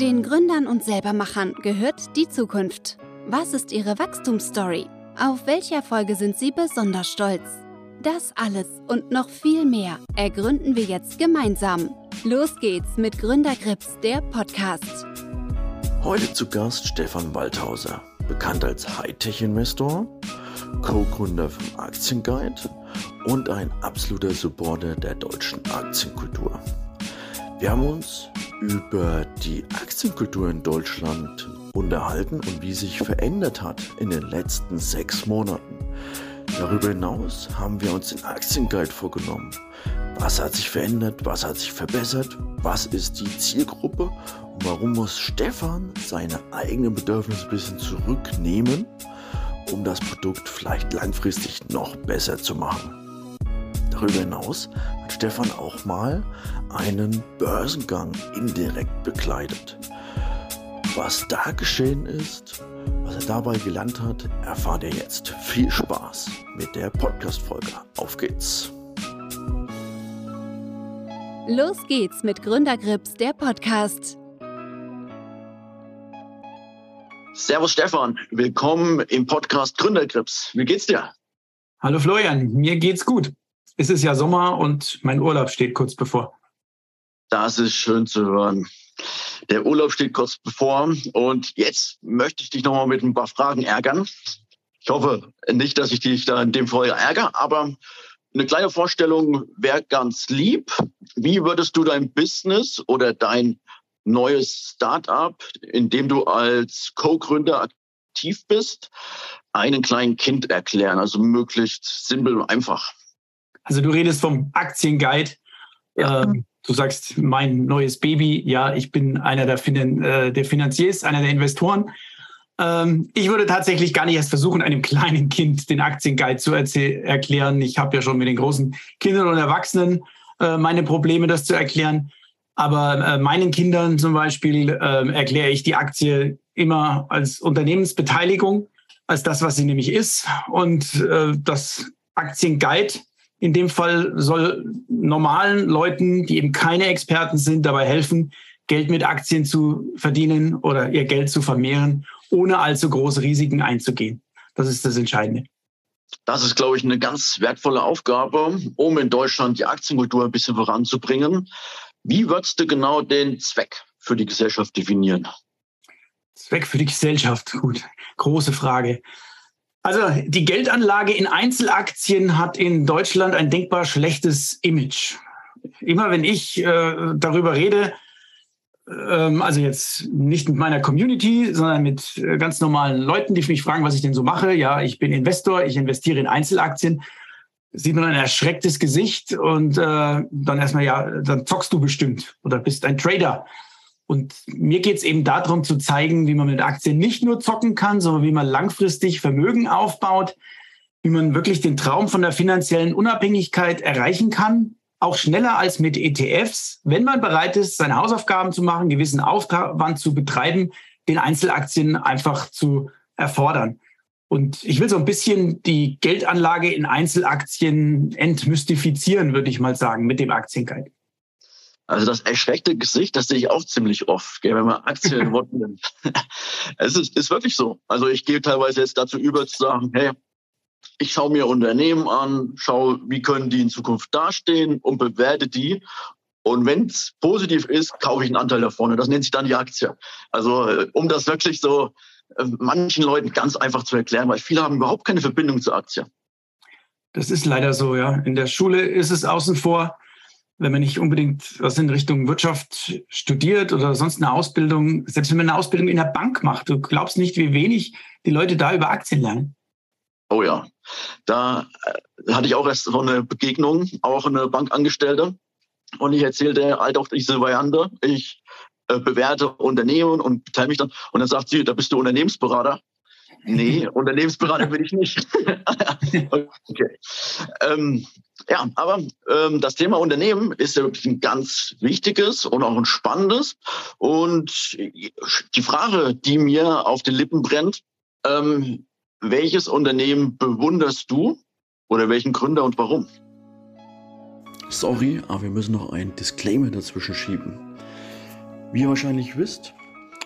Den Gründern und Selbermachern gehört die Zukunft. Was ist ihre Wachstumsstory? Auf welche Erfolge sind sie besonders stolz? Das alles und noch viel mehr ergründen wir jetzt gemeinsam. Los geht's mit Gründergrips, der Podcast. Heute zu Gast Stefan Waldhauser, bekannt als Hightech-Investor, Co-Gründer vom Aktienguide und ein absoluter Supporter der deutschen Aktienkultur. Wir haben uns über die Aktienkultur in Deutschland unterhalten und wie sich verändert hat in den letzten sechs Monaten. Darüber hinaus haben wir uns den Aktienguide vorgenommen. Was hat sich verändert? Was hat sich verbessert? Was ist die Zielgruppe? Und warum muss Stefan seine eigenen Bedürfnisse ein bisschen zurücknehmen, um das Produkt vielleicht langfristig noch besser zu machen? Darüber hinaus hat Stefan auch mal einen Börsengang indirekt begleitet. Was da geschehen ist, was er dabei gelernt hat, erfahrt ihr jetzt. Viel Spaß mit der Podcast-Folge. Auf geht's! Los geht's mit Gründergrips, der Podcast. Servus Stefan, willkommen im Podcast Gründergrips. Wie geht's dir? Hallo Florian, mir geht's gut es ist ja Sommer und mein Urlaub steht kurz bevor. Das ist schön zu hören. Der Urlaub steht kurz bevor und jetzt möchte ich dich nochmal mit ein paar Fragen ärgern. Ich hoffe nicht, dass ich dich da in dem Fall ärgere, aber eine kleine Vorstellung wäre ganz lieb. Wie würdest du dein Business oder dein neues Startup, in dem du als Co-Gründer aktiv bist, einem kleinen Kind erklären? Also möglichst simpel und einfach. Also du redest vom Aktienguide. Ja. Ähm, du sagst, mein neues Baby. Ja, ich bin einer der, Finan äh, der Finanziers, einer der Investoren. Ähm, ich würde tatsächlich gar nicht erst versuchen, einem kleinen Kind den Aktienguide zu erklären. Ich habe ja schon mit den großen Kindern und Erwachsenen äh, meine Probleme, das zu erklären. Aber äh, meinen Kindern zum Beispiel äh, erkläre ich die Aktie immer als Unternehmensbeteiligung, als das, was sie nämlich ist. Und äh, das Aktienguide in dem Fall soll normalen Leuten, die eben keine Experten sind, dabei helfen, Geld mit Aktien zu verdienen oder ihr Geld zu vermehren, ohne allzu große Risiken einzugehen. Das ist das Entscheidende. Das ist, glaube ich, eine ganz wertvolle Aufgabe, um in Deutschland die Aktienkultur ein bisschen voranzubringen. Wie würdest du genau den Zweck für die Gesellschaft definieren? Zweck für die Gesellschaft, gut, große Frage. Also die Geldanlage in Einzelaktien hat in Deutschland ein denkbar schlechtes Image. Immer wenn ich äh, darüber rede, ähm, also jetzt nicht mit meiner Community, sondern mit äh, ganz normalen Leuten, die mich fragen, was ich denn so mache. Ja, ich bin Investor, ich investiere in Einzelaktien. Sieht man ein erschrecktes Gesicht und äh, dann erstmal, ja, dann zockst du bestimmt oder bist ein Trader. Und mir geht es eben darum zu zeigen, wie man mit Aktien nicht nur zocken kann, sondern wie man langfristig Vermögen aufbaut, wie man wirklich den Traum von der finanziellen Unabhängigkeit erreichen kann, auch schneller als mit ETFs, wenn man bereit ist, seine Hausaufgaben zu machen, gewissen Aufwand zu betreiben, den Einzelaktien einfach zu erfordern. Und ich will so ein bisschen die Geldanlage in Einzelaktien entmystifizieren, würde ich mal sagen, mit dem Aktienguide. Also das erschreckte Gesicht, das sehe ich auch ziemlich oft, gell, wenn man Aktien nimmt. es ist, ist wirklich so. Also ich gehe teilweise jetzt dazu über zu sagen, hey, ich schaue mir Unternehmen an, schaue, wie können die in Zukunft dastehen und bewerte die. Und wenn es positiv ist, kaufe ich einen Anteil davon. Und das nennt sich dann die Aktie. Also äh, um das wirklich so äh, manchen Leuten ganz einfach zu erklären, weil viele haben überhaupt keine Verbindung zur Aktie. Das ist leider so, ja. In der Schule ist es außen vor wenn man nicht unbedingt was in Richtung Wirtschaft studiert oder sonst eine Ausbildung, selbst wenn man eine Ausbildung in der Bank macht, du glaubst nicht, wie wenig die Leute da über Aktien lernen. Oh ja, da äh, hatte ich auch erst so eine Begegnung, auch eine Bankangestellte. Und ich erzählte halt auch diese Variante. Ich äh, bewerte Unternehmen und beteilige mich dann. Und dann sagt sie, da bist du Unternehmensberater. Nee, Unternehmensberater bin ich nicht. okay. Ähm, ja, aber ähm, das Thema Unternehmen ist ja wirklich ein ganz wichtiges und auch ein spannendes. Und die Frage, die mir auf den Lippen brennt, ähm, welches Unternehmen bewunderst du oder welchen Gründer und warum? Sorry, aber wir müssen noch einen Disclaimer dazwischen schieben. Wie ihr wahrscheinlich wisst,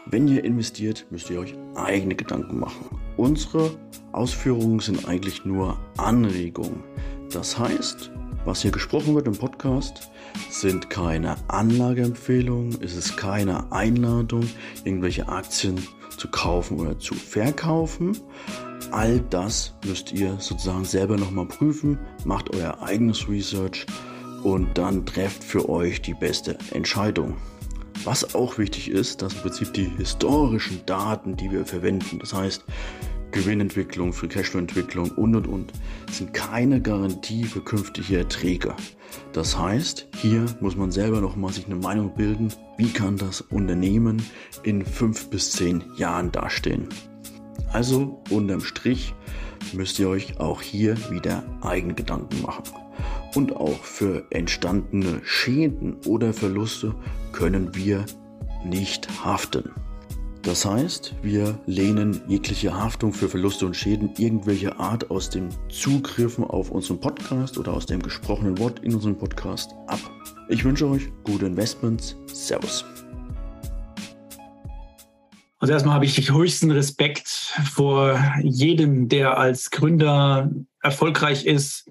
Wenn ihr investiert, müsst ihr euch eigene Gedanken machen. Unsere Ausführungen sind eigentlich nur Anregungen. Das heißt, was hier gesprochen wird im Podcast, sind keine Anlageempfehlungen, es ist keine Einladung, irgendwelche Aktien zu kaufen oder zu verkaufen. All das müsst ihr sozusagen selber nochmal prüfen, macht euer eigenes Research und dann trefft für euch die beste Entscheidung. Was auch wichtig ist, dass im Prinzip die historischen Daten, die wir verwenden, das heißt Gewinnentwicklung, Free Cashflow-Entwicklung und und und, sind keine Garantie für künftige Erträge. Das heißt, hier muss man selber nochmal sich eine Meinung bilden, wie kann das Unternehmen in fünf bis zehn Jahren dastehen. Also unterm Strich müsst ihr euch auch hier wieder eigene Gedanken machen. Und auch für entstandene Schäden oder Verluste können wir nicht haften. Das heißt, wir lehnen jegliche Haftung für Verluste und Schäden irgendwelcher Art aus dem Zugriffen auf unseren Podcast oder aus dem gesprochenen Wort in unserem Podcast ab. Ich wünsche euch gute Investments. Servus. Also erstmal habe ich höchsten Respekt vor jedem, der als Gründer erfolgreich ist,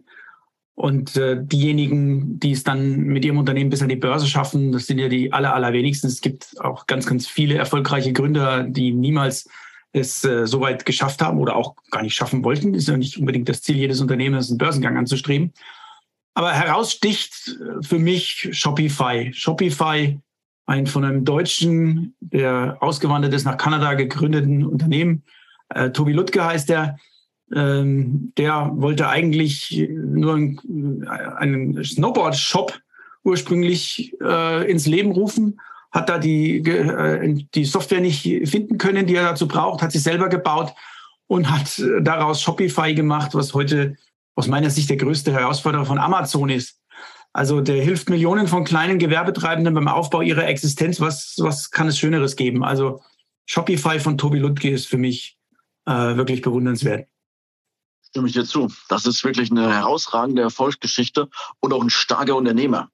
und äh, diejenigen, die es dann mit ihrem Unternehmen bis an die Börse schaffen, das sind ja die aller, allerwenigsten. Es gibt auch ganz, ganz viele erfolgreiche Gründer, die niemals es äh, so weit geschafft haben oder auch gar nicht schaffen wollten. Ist ja nicht unbedingt das Ziel jedes Unternehmens, einen Börsengang anzustreben. Aber heraussticht äh, für mich Shopify. Shopify, ein von einem Deutschen, der ausgewandert ist, nach Kanada gegründeten Unternehmen. Äh, Tobi Lutke heißt der ähm, der wollte eigentlich nur einen, einen Snowboard-Shop ursprünglich äh, ins Leben rufen, hat da die, äh, die Software nicht finden können, die er dazu braucht, hat sie selber gebaut und hat daraus Shopify gemacht, was heute aus meiner Sicht der größte Herausforderer von Amazon ist. Also der hilft Millionen von kleinen Gewerbetreibenden beim Aufbau ihrer Existenz. Was, was kann es Schöneres geben? Also Shopify von Tobi Lutke ist für mich äh, wirklich bewundernswert stimme ich dir zu. Das ist wirklich eine herausragende Erfolgsgeschichte und auch ein starker Unternehmer.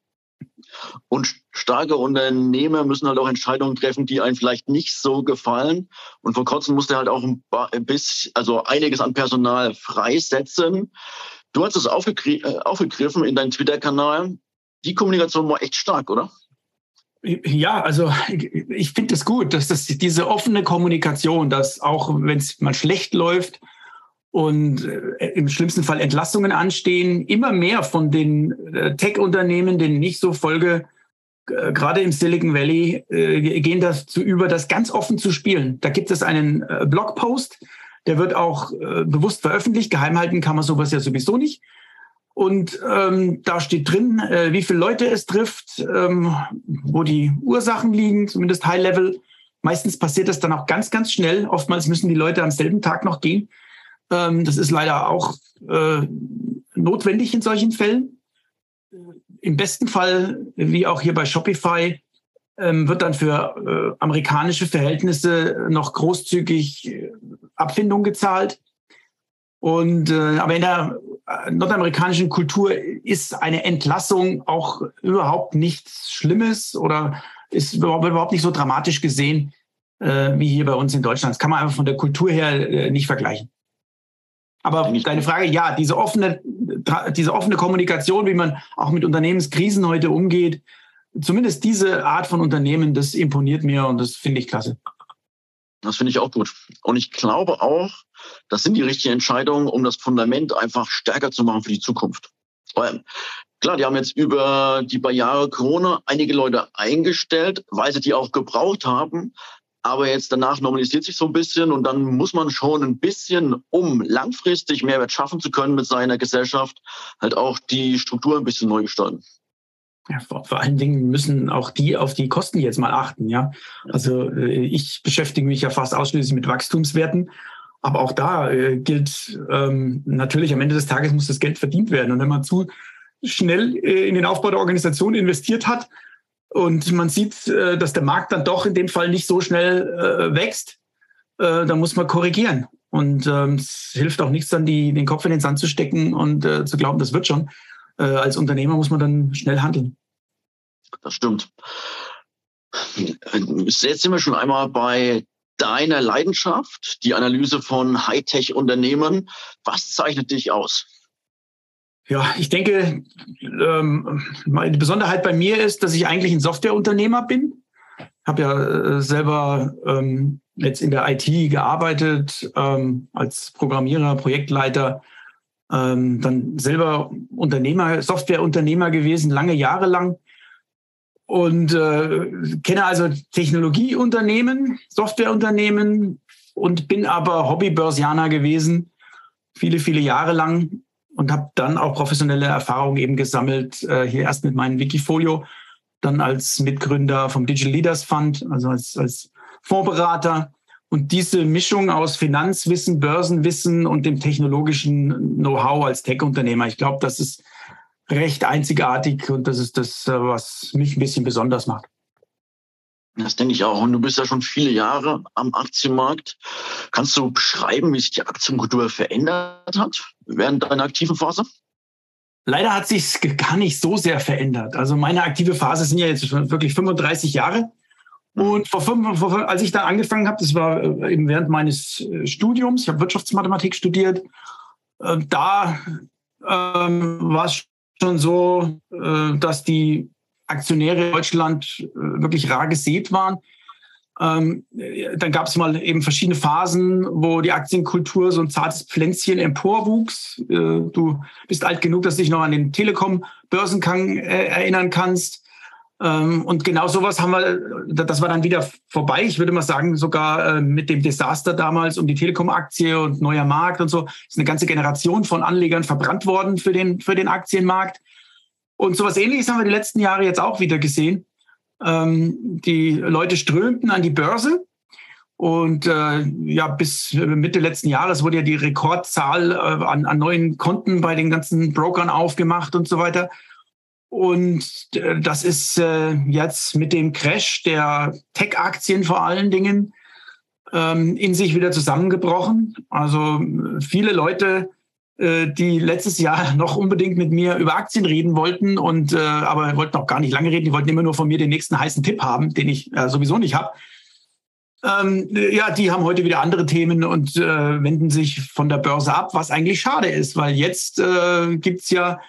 Und starke Unternehmer müssen halt auch Entscheidungen treffen, die einem vielleicht nicht so gefallen. Und vor kurzem musste halt auch ein bisschen, also einiges an Personal freisetzen. Du hast es äh, aufgegriffen in deinem Twitter-Kanal. Die Kommunikation war echt stark, oder? Ja, also ich finde es das gut, dass das diese offene Kommunikation, dass auch wenn es mal schlecht läuft, und äh, im schlimmsten Fall Entlassungen anstehen. Immer mehr von den äh, Tech-Unternehmen, denen ich so folge, äh, gerade im Silicon Valley, gehen dazu über, das ganz offen zu spielen. Da gibt es einen Blogpost, der wird auch bewusst veröffentlicht. Geheim halten kann man sowas ja sowieso nicht. Und ähm, da steht drin, äh, wie viele Leute es trifft, ähm, wo die Ursachen liegen, zumindest High Level. Meistens passiert das dann auch ganz, ganz schnell. Oftmals müssen die Leute am selben Tag noch gehen. Ähm, das ist leider auch äh, notwendig in solchen Fällen. Im besten Fall, wie auch hier bei Shopify, ähm, wird dann für äh, amerikanische Verhältnisse noch großzügig äh, Abfindung gezahlt. Und äh, aber in der äh, nordamerikanischen Kultur ist eine Entlassung auch überhaupt nichts Schlimmes oder ist überhaupt nicht so dramatisch gesehen äh, wie hier bei uns in Deutschland. Das kann man einfach von der Kultur her äh, nicht vergleichen. Aber deine Frage, ja, diese offene, diese offene Kommunikation, wie man auch mit Unternehmenskrisen heute umgeht, zumindest diese Art von Unternehmen, das imponiert mir und das finde ich klasse. Das finde ich auch gut. Und ich glaube auch, das sind die richtigen Entscheidungen, um das Fundament einfach stärker zu machen für die Zukunft. Weil, klar, die haben jetzt über die paar Jahre Corona einige Leute eingestellt, weil sie die auch gebraucht haben. Aber jetzt danach normalisiert sich so ein bisschen und dann muss man schon ein bisschen, um langfristig Mehrwert schaffen zu können mit seiner Gesellschaft, halt auch die Struktur ein bisschen neu gestalten. Ja, vor, vor, allen Dingen müssen auch die auf die Kosten jetzt mal achten. Ja, also äh, ich beschäftige mich ja fast ausschließlich mit Wachstumswerten, aber auch da äh, gilt ähm, natürlich am Ende des Tages muss das Geld verdient werden und wenn man zu schnell äh, in den Aufbau der Organisation investiert hat, und man sieht, äh, dass der Markt dann doch in dem Fall nicht so schnell äh, wächst, äh, dann muss man korrigieren. Und ähm, es hilft auch nichts, dann die, den Kopf in den Sand zu stecken und zu glauben, das wird schon. als Unternehmer muss man dann schnell handeln. Das stimmt. Jetzt sind wir schon einmal bei deiner Leidenschaft, die Analyse von Hightech-Unternehmen. Was zeichnet dich aus? Ja, ich denke, ähm, die Besonderheit bei mir ist, dass ich eigentlich ein Softwareunternehmer bin. Habe ja äh, selber ähm, jetzt in der IT gearbeitet, ähm, als Programmierer, Projektleiter, ähm, dann selber Unternehmer, Softwareunternehmer gewesen, lange Jahre lang und äh, kenne also Technologieunternehmen, Softwareunternehmen und bin aber Hobbybörsianer gewesen, viele, viele Jahre lang und habe dann auch professionelle Erfahrungen eben gesammelt, äh, hier erst mit meinem Wikifolio, dann als Mitgründer vom Digital Leaders Fund, also als, als Fondsberater. Und diese Mischung aus Finanzwissen, Börsenwissen und dem technologischen Know-how als Tech-Unternehmer, ich glaube, das ist recht einzigartig und das ist das, äh, was mich ein bisschen besonders macht. Das denke ich auch. Und du bist ja schon viele Jahre am Aktienmarkt. Kannst du beschreiben, wie sich die Aktienkultur verändert hat während deiner aktiven Phase? Leider hat sich gar nicht so sehr verändert. Also meine aktive Phase sind ja jetzt wirklich 35 Jahre. Mhm. Und vor fünf, vor, als ich da angefangen habe, das war äh, eben während meines äh, Studiums, ich habe Wirtschaftsmathematik studiert, da ähm, war es schon so, äh, dass die Aktionäre in Deutschland äh, wirklich rar gesät waren. Ähm, dann gab es mal eben verschiedene Phasen, wo die Aktienkultur so ein zartes Pflänzchen emporwuchs. Äh, du bist alt genug, dass du dich noch an den Telekom-Börsengang erinnern kannst. Ähm, und genau sowas haben wir, das war dann wieder vorbei. Ich würde mal sagen, sogar mit dem Desaster damals um die Telekom-Aktie und neuer Markt und so ist eine ganze Generation von Anlegern verbrannt worden für den, für den Aktienmarkt. Und sowas ähnliches haben wir die letzten Jahre jetzt auch wieder gesehen. Ähm, die Leute strömten an die Börse. Und äh, ja, bis Mitte letzten Jahres wurde ja die Rekordzahl äh, an, an neuen Konten bei den ganzen Brokern aufgemacht und so weiter. Und äh, das ist äh, jetzt mit dem Crash der Tech-Aktien vor allen Dingen ähm, in sich wieder zusammengebrochen. Also viele Leute äh, die letztes Jahr noch unbedingt mit mir über Aktien reden wollten und äh, aber wollten auch gar nicht lange reden. Die wollten immer nur von mir den nächsten heißen Tipp haben, den ich äh, sowieso nicht habe. Ähm, ja, die haben heute wieder andere Themen und äh, wenden sich von der Börse ab, was eigentlich schade ist, weil jetzt äh, gibt's ja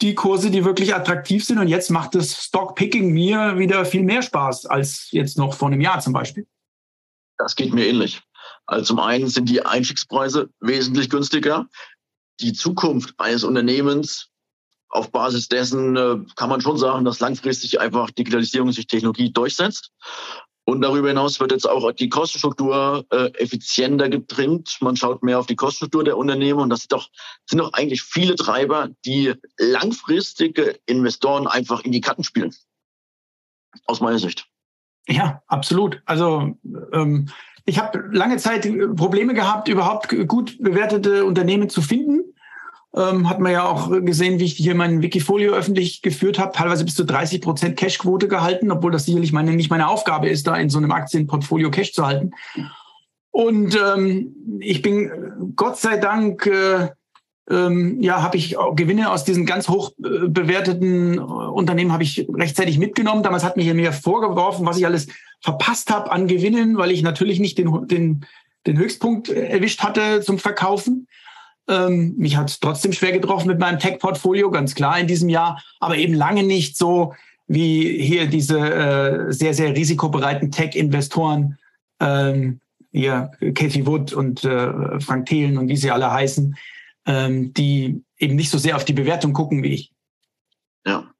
die Kurse, die wirklich attraktiv sind und jetzt macht das Stockpicking mir wieder viel mehr Spaß als jetzt noch vor einem Jahr zum Beispiel. Das geht mir ähnlich. Also zum einen sind die Einstiegspreise wesentlich günstiger die Zukunft eines Unternehmens auf Basis dessen äh, kann man schon sagen, dass langfristig einfach Digitalisierung sich Technologie durchsetzt. Und darüber hinaus wird jetzt auch die Kostenstruktur äh, effizienter getrimmt. Man schaut mehr auf die Kostenstruktur der Unternehmen und das sind doch, sind doch eigentlich viele Treiber, die langfristige Investoren einfach in die Karten spielen. Aus meiner Sicht. Ja, absolut. Also ähm, ich habe lange Zeit Probleme gehabt, überhaupt gut bewertete Unternehmen zu finden. Ähm, hat man ja auch gesehen, wie ich hier mein Wikifolio öffentlich geführt habe, teilweise bis zu 30 Prozent Cashquote gehalten, obwohl das sicherlich meine, nicht meine Aufgabe ist, da in so einem Aktienportfolio Cash zu halten. Und ähm, ich bin Gott sei Dank, äh, ähm, ja, habe ich Gewinne aus diesen ganz hoch äh, bewerteten äh, Unternehmen habe ich rechtzeitig mitgenommen. Damals hat mir mir vorgeworfen, was ich alles verpasst habe an Gewinnen, weil ich natürlich nicht den, den, den Höchstpunkt erwischt hatte zum Verkaufen. Ähm, mich hat es trotzdem schwer getroffen mit meinem Tech-Portfolio, ganz klar in diesem Jahr, aber eben lange nicht so wie hier diese äh, sehr, sehr risikobereiten Tech-Investoren, ähm, hier Kathy Wood und äh, Frank Thelen und wie sie alle heißen, ähm, die eben nicht so sehr auf die Bewertung gucken wie ich. Ja.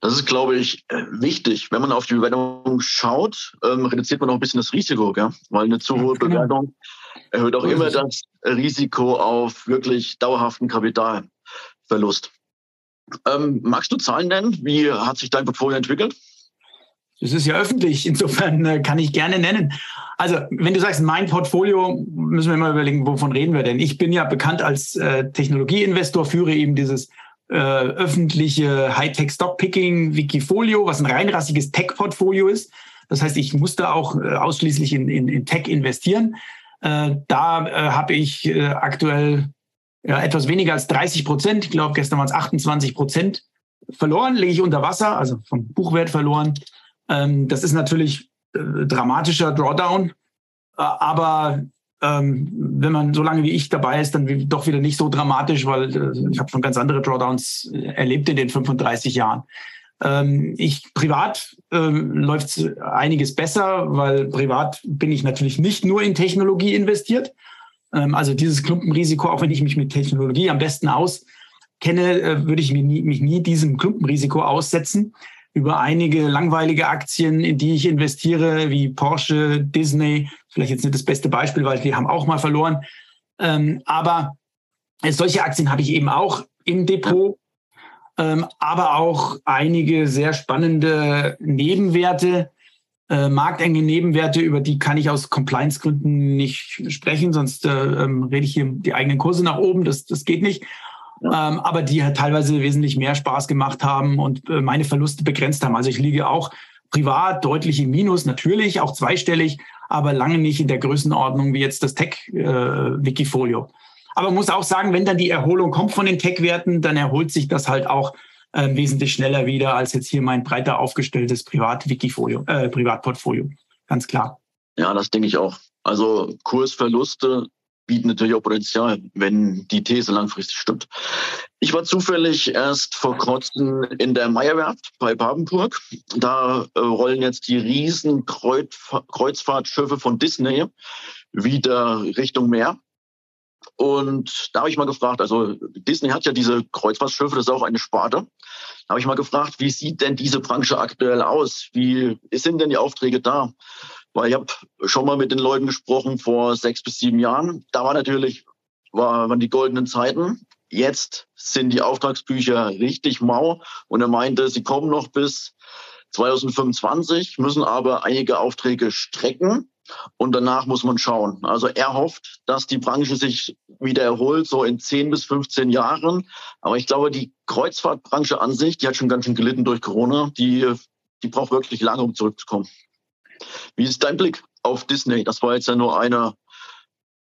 Das ist, glaube ich, äh, wichtig. Wenn man auf die Bewertung schaut, ähm, reduziert man auch ein bisschen das Risiko, gell? weil eine zu hohe genau. Bewertung erhöht auch immer das Risiko auf wirklich dauerhaften Kapitalverlust. Ähm, magst du Zahlen nennen? Wie hat sich dein Portfolio entwickelt? Das ist ja öffentlich, insofern äh, kann ich gerne nennen. Also, wenn du sagst, mein Portfolio, müssen wir mal überlegen, wovon reden wir denn? Ich bin ja bekannt als äh, Technologieinvestor, führe eben dieses äh, öffentliche Hightech Stockpicking Wikifolio, was ein reinrassiges Tech-Portfolio ist. Das heißt, ich musste auch äh, ausschließlich in, in, in Tech investieren. Äh, da äh, habe ich äh, aktuell ja, etwas weniger als 30 Prozent, ich glaube gestern waren es 28 Prozent verloren, lege ich unter Wasser, also vom Buchwert verloren. Ähm, das ist natürlich äh, dramatischer Drawdown, äh, aber ähm, wenn man so lange wie ich dabei ist, dann doch wieder nicht so dramatisch, weil äh, ich habe schon ganz andere Drawdowns äh, erlebt in den 35 Jahren. Ähm, ich privat ähm, läuft einiges besser, weil privat bin ich natürlich nicht nur in Technologie investiert. Ähm, also dieses Klumpenrisiko, auch wenn ich mich mit Technologie am besten auskenne, äh, würde ich mich nie, mich nie diesem Klumpenrisiko aussetzen. Über einige langweilige Aktien, in die ich investiere, wie Porsche, Disney, vielleicht jetzt nicht das beste Beispiel, weil die haben auch mal verloren. Ähm, aber solche Aktien habe ich eben auch im Depot ähm, aber auch einige sehr spannende Nebenwerte, äh, marktenge Nebenwerte, über die kann ich aus Compliance-Gründen nicht sprechen, sonst äh, ähm, rede ich hier die eigenen Kurse nach oben, das, das geht nicht. Ähm, aber die halt teilweise wesentlich mehr Spaß gemacht haben und äh, meine Verluste begrenzt haben. Also ich liege auch privat deutlich im Minus, natürlich auch zweistellig, aber lange nicht in der Größenordnung wie jetzt das Tech-Wikifolio. Äh, aber man muss auch sagen, wenn dann die Erholung kommt von den Tech-Werten, dann erholt sich das halt auch äh, wesentlich schneller wieder als jetzt hier mein breiter aufgestelltes Privat-Wikifolio, äh, Privatportfolio. Ganz klar. Ja, das denke ich auch. Also Kursverluste bieten natürlich auch Potenzial, wenn die These langfristig stimmt. Ich war zufällig erst vor kurzem in der Meierwerft bei Papenburg. Da äh, rollen jetzt die riesen Kreuzfahrtschiffe von Disney wieder Richtung Meer. Und da habe ich mal gefragt, also Disney hat ja diese Kreuzfahrtschiffe, das ist auch eine Sparte. Da habe ich mal gefragt, wie sieht denn diese Branche aktuell aus? Wie sind denn die Aufträge da? Weil ich habe schon mal mit den Leuten gesprochen vor sechs bis sieben Jahren. Da war natürlich, war, waren die goldenen Zeiten. Jetzt sind die Auftragsbücher richtig mau. Und er meinte, sie kommen noch bis 2025, müssen aber einige Aufträge strecken. Und danach muss man schauen. Also er hofft, dass die Branche sich wieder erholt, so in 10 bis 15 Jahren. Aber ich glaube, die Kreuzfahrtbranche an sich, die hat schon ganz schön gelitten durch Corona. Die, die braucht wirklich lange, um zurückzukommen. Wie ist dein Blick auf Disney? Das war jetzt ja nur eine,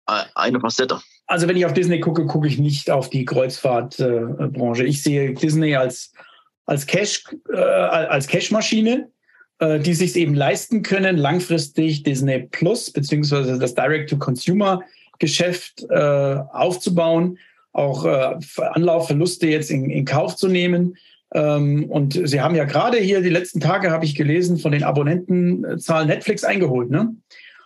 äh, eine Facette. Also wenn ich auf Disney gucke, gucke ich nicht auf die Kreuzfahrtbranche. Ich sehe Disney als, als Cash, äh, als Cashmaschine äh, die sich eben leisten können, langfristig Disney Plus beziehungsweise das Direct-to-Consumer-Geschäft aufzubauen, auch Anlaufverluste jetzt in, in Kauf zu nehmen. Ähm, und Sie haben ja gerade hier die letzten Tage, habe ich gelesen, von den Abonnentenzahlen Netflix eingeholt. Ne?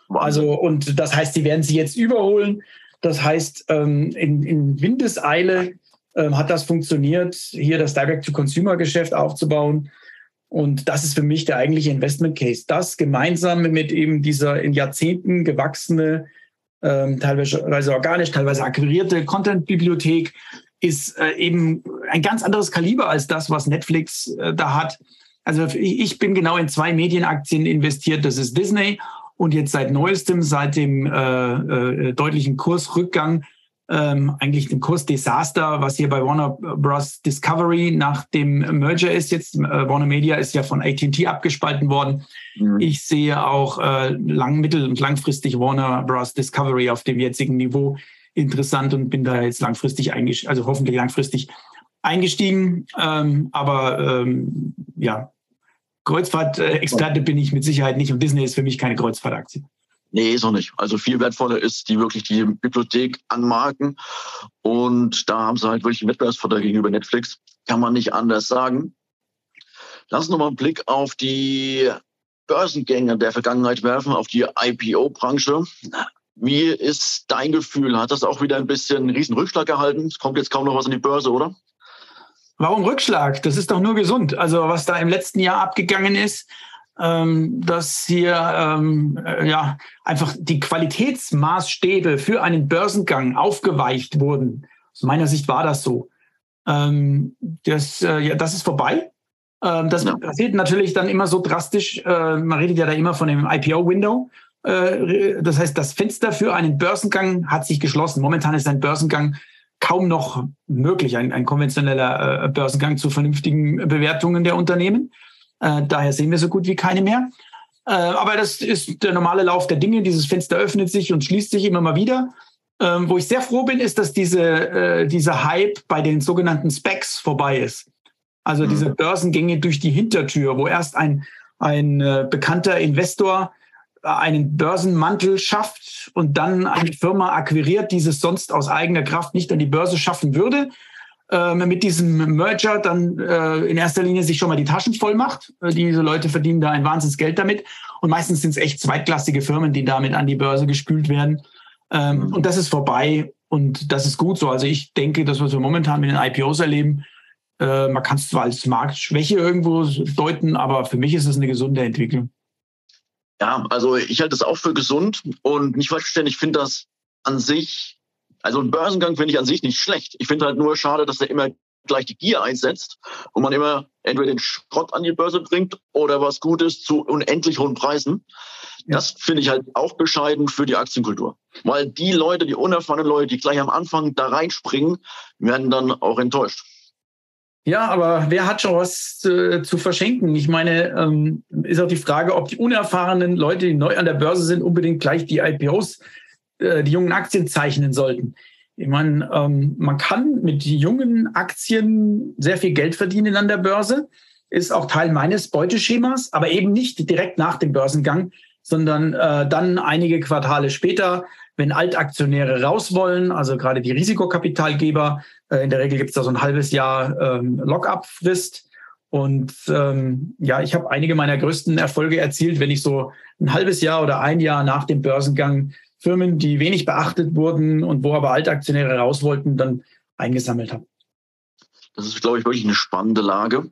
Also, und das heißt, die werden Sie jetzt überholen. Das heißt, ähm, in, in Windeseile ähm, hat das funktioniert, hier das Direct-to-Consumer-Geschäft aufzubauen. Und das ist für mich der eigentliche Investment Case. Das gemeinsam mit eben dieser in Jahrzehnten gewachsene, teilweise organisch, teilweise akquirierte Content-Bibliothek ist äh, eben ein ganz anderes Kaliber als das, was Netflix äh, da hat. Also ich, bin genau in zwei Medienaktien investiert. Das ist Disney und jetzt seit neuestem, seit dem äh, äh, deutlichen Kursrückgang ähm, eigentlich dem Kursdesaster, was hier bei Warner Bros. Discovery nach dem Merger ist. Jetzt äh, Warner Media ist ja von AT&T abgespalten worden. Mhm. Ich sehe auch äh, lang, mittel- und langfristig Warner Bros. Discovery auf dem jetzigen Niveau interessant und bin da jetzt langfristig eingestiegen, also hoffentlich langfristig eingestiegen. Ähm, aber ähm, ja, Kreuzfahrt-Experte bin ich mit Sicherheit nicht und Disney ist für mich keine Kreuzfahrtaktie. Nee, ist auch nicht. Also viel wertvoller ist die wirklich die Bibliothek an Marken. Und da haben sie halt wirklich einen Wettbewerbsvorteil gegenüber Netflix. Kann man nicht anders sagen. Lass uns nochmal einen Blick auf die Börsengänge der Vergangenheit werfen, auf die IPO-Branche. Wie ist dein Gefühl? Hat das auch wieder ein bisschen einen riesen Rückschlag gehalten? Es kommt jetzt kaum noch was an die Börse, oder? Warum Rückschlag? Das ist doch nur gesund. Also was da im letzten Jahr abgegangen ist, ähm, dass hier ähm, äh, ja einfach die Qualitätsmaßstäbe für einen Börsengang aufgeweicht wurden. Aus meiner Sicht war das so. Ähm, das, äh, ja, das ist vorbei. Ähm, das ja. passiert natürlich dann immer so drastisch. Äh, man redet ja da immer von dem IPO-Window. Äh, das heißt, das Fenster für einen Börsengang hat sich geschlossen. Momentan ist ein Börsengang kaum noch möglich, ein, ein konventioneller äh, Börsengang zu vernünftigen Bewertungen der Unternehmen. Äh, daher sehen wir so gut wie keine mehr. Aber das ist der normale Lauf der Dinge. Dieses Fenster öffnet sich und schließt sich immer mal wieder. Ähm, wo ich sehr froh bin, ist, dass diese, äh, dieser Hype bei den sogenannten Specs vorbei ist. Also mhm. diese Börsengänge durch die Hintertür, wo erst ein ein äh, bekannter Investor einen Börsenmantel schafft und dann eine Firma akquiriert, die es sonst aus eigener Kraft nicht an die Börse schaffen würde, äh, mit diesem Merger dann äh, in erster Linie sich schon mal die Taschen voll macht. Äh, diese Leute verdienen da ein wahnsinniges Geld damit. Und meistens sind es echt zweitklassige Firmen, die damit an die Börse gespült werden. Ähm. Und das ist vorbei und das ist gut so. Also ich denke, das, was wir momentan mit den IPOs erleben, äh, man kann es zwar als Marktschwäche irgendwo deuten, aber für mich ist es eine gesunde Entwicklung. Ja, also ich halte es auch für gesund und nicht falsch verstehen, ich finde das an sich, also ein Börsengang finde ich an sich nicht schlecht. Ich finde halt nur schade, dass er immer gleich die Gier einsetzt und man immer entweder den Schrott an die Börse bringt oder was Gutes zu unendlich hohen Preisen. Ja. Das finde ich halt auch bescheiden für die Aktienkultur. Weil die Leute, die unerfahrenen Leute, die gleich am Anfang da reinspringen, werden dann auch enttäuscht. Ja, aber wer hat schon was äh, zu verschenken? Ich meine, ähm, ist auch die Frage, ob die unerfahrenen Leute, die neu an der Börse sind, unbedingt gleich die IPOs, äh, die jungen Aktien zeichnen sollten. Ich meine, ähm, man kann mit jungen Aktien sehr viel Geld verdienen an der Börse, ist auch Teil meines Beuteschemas, aber eben nicht direkt nach dem Börsengang, sondern äh, dann einige Quartale später, wenn Altaktionäre raus wollen, also gerade die Risikokapitalgeber, äh, in der Regel gibt es da so ein halbes Jahr ähm, Lock-up-Frist. Und ähm, ja, ich habe einige meiner größten Erfolge erzielt, wenn ich so ein halbes Jahr oder ein Jahr nach dem Börsengang Firmen, die wenig beachtet wurden und wo aber Altaktionäre raus wollten, dann eingesammelt habe. Das ist, glaube ich, wirklich eine spannende Lage.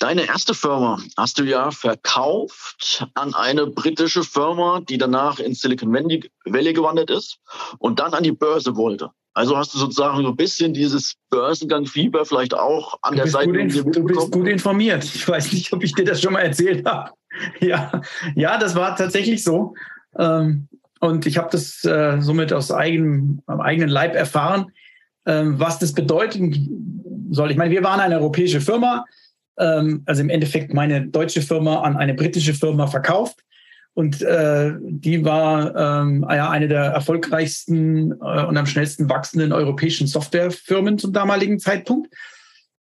Deine erste Firma hast du ja verkauft an eine britische Firma, die danach in Silicon Valley gewandert ist und dann an die Börse wollte. Also hast du sozusagen so ein bisschen dieses Börsengang-Fieber vielleicht auch an der Seite. Gut du bist gut informiert. Ich weiß nicht, ob ich dir das schon mal erzählt habe. Ja, ja das war tatsächlich so. Ähm, und ich habe das äh, somit aus eigenem, eigenen Leib erfahren, ähm, was das bedeuten soll. Ich meine, wir waren eine europäische Firma, ähm, also im Endeffekt meine deutsche Firma an eine britische Firma verkauft. Und äh, die war ähm, ja, eine der erfolgreichsten äh, und am schnellsten wachsenden europäischen Softwarefirmen zum damaligen Zeitpunkt.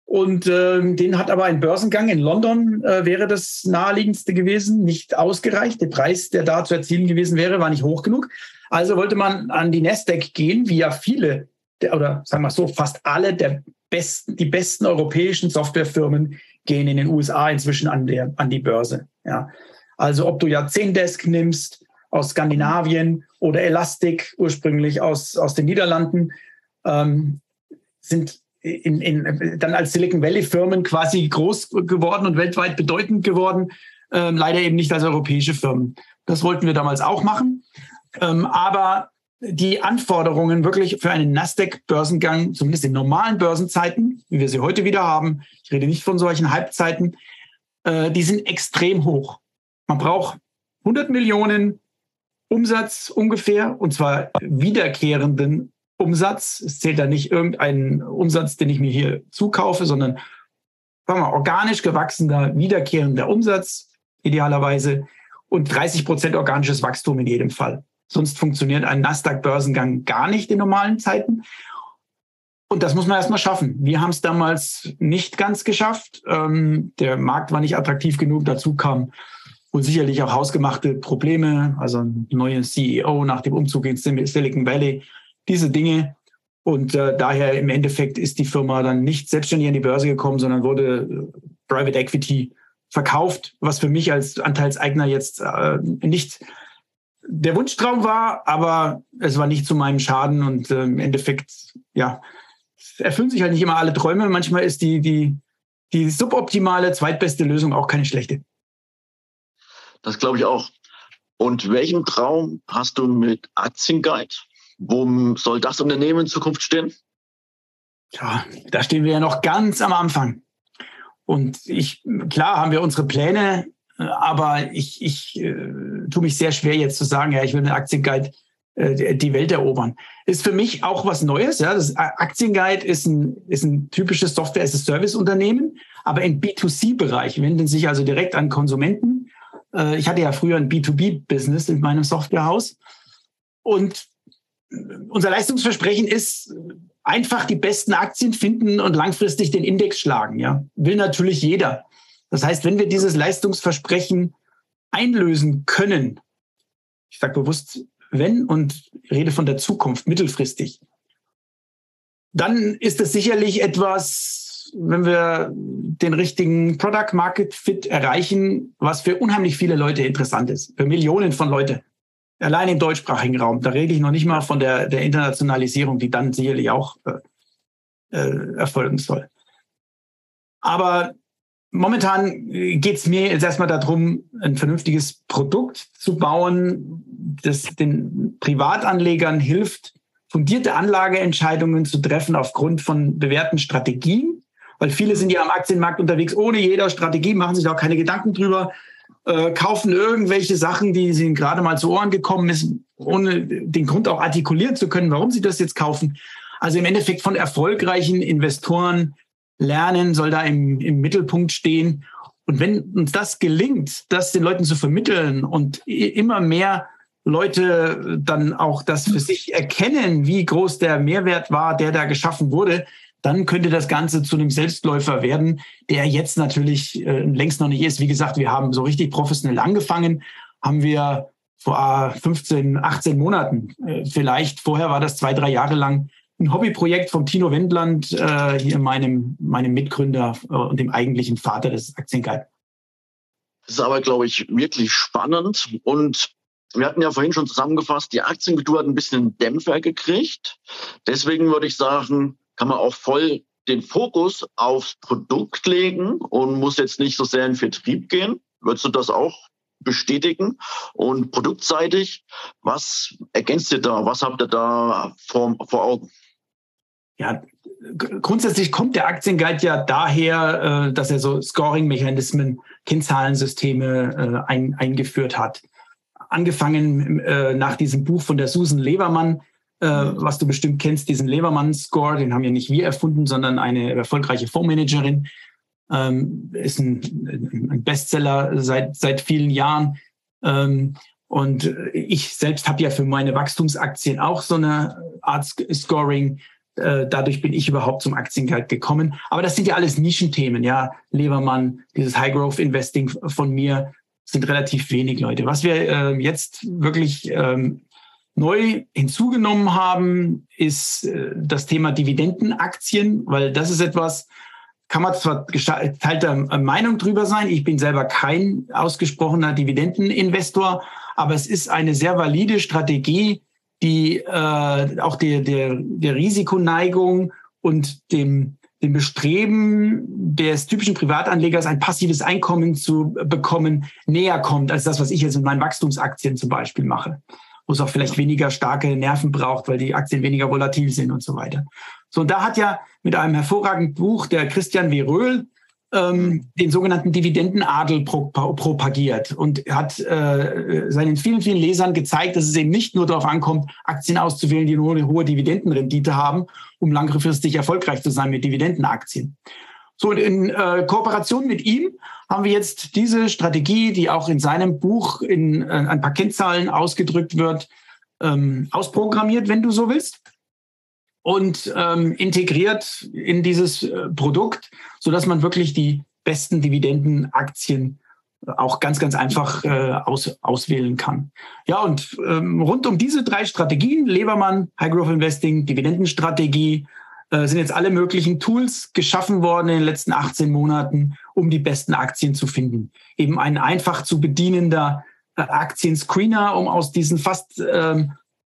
Und äh, den hat aber ein Börsengang in London, äh, wäre das naheliegendste gewesen, nicht ausgereicht. Der Preis, der da zu erzielen gewesen wäre, war nicht hoch genug. Also wollte man an die Nasdaq gehen, wie ja viele, der, oder sagen wir so, fast alle der besten, die besten europäischen Softwarefirmen gehen in den USA inzwischen an, der, an die Börse. Ja. Also ob du ja Zendesk nimmst aus Skandinavien oder Elastic ursprünglich aus, aus den Niederlanden, ähm, sind in, in, dann als Silicon Valley Firmen quasi groß geworden und weltweit bedeutend geworden, ähm, leider eben nicht als europäische Firmen. Das wollten wir damals auch machen. Ähm, aber die Anforderungen wirklich für einen Nasdaq-Börsengang, zumindest in normalen Börsenzeiten, wie wir sie heute wieder haben, ich rede nicht von solchen Halbzeiten, äh, die sind extrem hoch. Man braucht 100 Millionen Umsatz ungefähr, und zwar wiederkehrenden Umsatz. Es zählt da nicht irgendein Umsatz, den ich mir hier zukaufe, sondern sagen wir, organisch gewachsener, wiederkehrender Umsatz idealerweise und 30 Prozent organisches Wachstum in jedem Fall. Sonst funktioniert ein Nasdaq-Börsengang gar nicht in normalen Zeiten. Und das muss man erstmal schaffen. Wir haben es damals nicht ganz geschafft. Ähm, der Markt war nicht attraktiv genug. Dazu kam wohl sicherlich auch hausgemachte Probleme, also ein neuer CEO nach dem Umzug ins Silicon Valley, diese Dinge. Und äh, daher im Endeffekt ist die Firma dann nicht selbstständig an die Börse gekommen, sondern wurde äh, Private Equity verkauft, was für mich als Anteilseigner jetzt äh, nicht der Wunschtraum war, aber es war nicht zu meinem Schaden und äh, im Endeffekt, ja, erfüllen sich halt nicht immer alle Träume. Manchmal ist die, die, die suboptimale zweitbeste Lösung auch keine schlechte. Das glaube ich auch. Und welchen Traum hast du mit Aktienguide? Wo soll das Unternehmen in Zukunft stehen? Ja, da stehen wir ja noch ganz am Anfang. Und ich, klar haben wir unsere Pläne, aber ich, ich äh, tue mich sehr schwer jetzt zu sagen, ja, ich will mit Aktienguide äh, die Welt erobern. Ist für mich auch was Neues. Ja, das Aktienguide ist ein, ist ein typisches Software-as-a-Service-Unternehmen, aber im B2C-Bereich wenden sich also direkt an Konsumenten. Äh, ich hatte ja früher ein B2B-Business in meinem Softwarehaus und unser Leistungsversprechen ist einfach die besten Aktien finden und langfristig den Index schlagen. Ja, will natürlich jeder. Das heißt, wenn wir dieses Leistungsversprechen einlösen können, ich sage bewusst wenn und rede von der Zukunft mittelfristig, dann ist es sicherlich etwas, wenn wir den richtigen Product Market Fit erreichen, was für unheimlich viele Leute interessant ist, für Millionen von Leuten. Allein im deutschsprachigen Raum. Da rede ich noch nicht mal von der, der Internationalisierung, die dann sicherlich auch äh, äh erfolgen soll. Aber momentan geht es mir jetzt erstmal darum, ein vernünftiges Produkt zu bauen, das den Privatanlegern hilft, fundierte Anlageentscheidungen zu treffen aufgrund von bewährten Strategien. Weil viele sind ja am Aktienmarkt unterwegs ohne jeder Strategie, machen sich auch keine Gedanken drüber, äh, kaufen irgendwelche Sachen, die ihnen gerade mal zu Ohren gekommen ist, ohne den Grund auch artikulieren zu können, warum sie das jetzt kaufen. Also im Endeffekt von erfolgreichen Investoren lernen soll da im, im Mittelpunkt stehen. Und wenn uns das gelingt, das den Leuten zu vermitteln und immer mehr Leute dann auch das für sich erkennen, wie groß der Mehrwert war, der da geschaffen wurde, dann könnte das Ganze zu einem Selbstläufer werden, der jetzt natürlich äh, längst noch nicht ist. Wie gesagt, wir haben so richtig professionell angefangen, haben wir vor 15, 18 Monaten. Äh, vielleicht vorher war das zwei, drei Jahre lang ein Hobbyprojekt vom Tino Wendland, äh, hier meinem, meinem Mitgründer äh, und dem eigentlichen Vater des Aktienguide. Das ist aber, glaube ich, wirklich spannend. Und wir hatten ja vorhin schon zusammengefasst, die Aktienkultur hat ein bisschen einen Dämpfer gekriegt. Deswegen würde ich sagen, kann man auch voll den Fokus aufs Produkt legen und muss jetzt nicht so sehr in Vertrieb gehen. Würdest du das auch bestätigen? Und produktseitig, was ergänzt ihr da? Was habt ihr da vor, vor Augen? Ja, grundsätzlich kommt der Aktienguide ja daher, äh, dass er so Scoring-Mechanismen, Kennzahlensysteme äh, ein, eingeführt hat. Angefangen äh, nach diesem Buch von der Susan Levermann, was du bestimmt kennst, diesen Levermann-Score, den haben ja nicht wir erfunden, sondern eine erfolgreiche Fondsmanagerin. Ähm, ist ein, Bestseller seit, seit vielen Jahren. Ähm, und ich selbst habe ja für meine Wachstumsaktien auch so eine Art Scoring äh, dadurch bin ich überhaupt zum Aktiengeld gekommen. Aber das sind ja alles Nischenthemen, ja. Levermann, dieses High Growth Investing von mir sind relativ wenig Leute. Was wir äh, jetzt wirklich ähm, neu hinzugenommen haben, ist äh, das Thema Dividendenaktien, weil das ist etwas, kann man zwar geteilter Meinung drüber sein. Ich bin selber kein ausgesprochener Dividendeninvestor, aber es ist eine sehr valide Strategie, die äh, auch der, der, der Risikoneigung und dem, dem Bestreben des typischen Privatanlegers ein passives Einkommen zu bekommen, näher kommt als das, was ich jetzt mit meinen Wachstumsaktien zum Beispiel mache. Wo es auch vielleicht weniger starke Nerven braucht, weil die Aktien weniger volatil sind und so weiter. So, und da hat ja mit einem hervorragenden Buch der Christian W. Röhl ähm, den sogenannten Dividendenadel pro, propagiert und hat äh, seinen vielen, vielen Lesern gezeigt, dass es eben nicht nur darauf ankommt, Aktien auszuwählen, die nur eine hohe Dividendenrendite haben, um langfristig erfolgreich zu sein mit Dividendenaktien. So, in äh, Kooperation mit ihm haben wir jetzt diese Strategie, die auch in seinem Buch in äh, ein paar Kennzahlen ausgedrückt wird, ähm, ausprogrammiert, wenn du so willst und ähm, integriert in dieses äh, Produkt, so dass man wirklich die besten Dividendenaktien äh, auch ganz, ganz einfach äh, aus, auswählen kann. Ja, und ähm, rund um diese drei Strategien, Lebermann, High Growth Investing, Dividendenstrategie, äh, sind jetzt alle möglichen Tools geschaffen worden in den letzten 18 Monaten, um die besten Aktien zu finden. Eben ein einfach zu bedienender äh, Aktienscreener, um aus diesen fast ähm,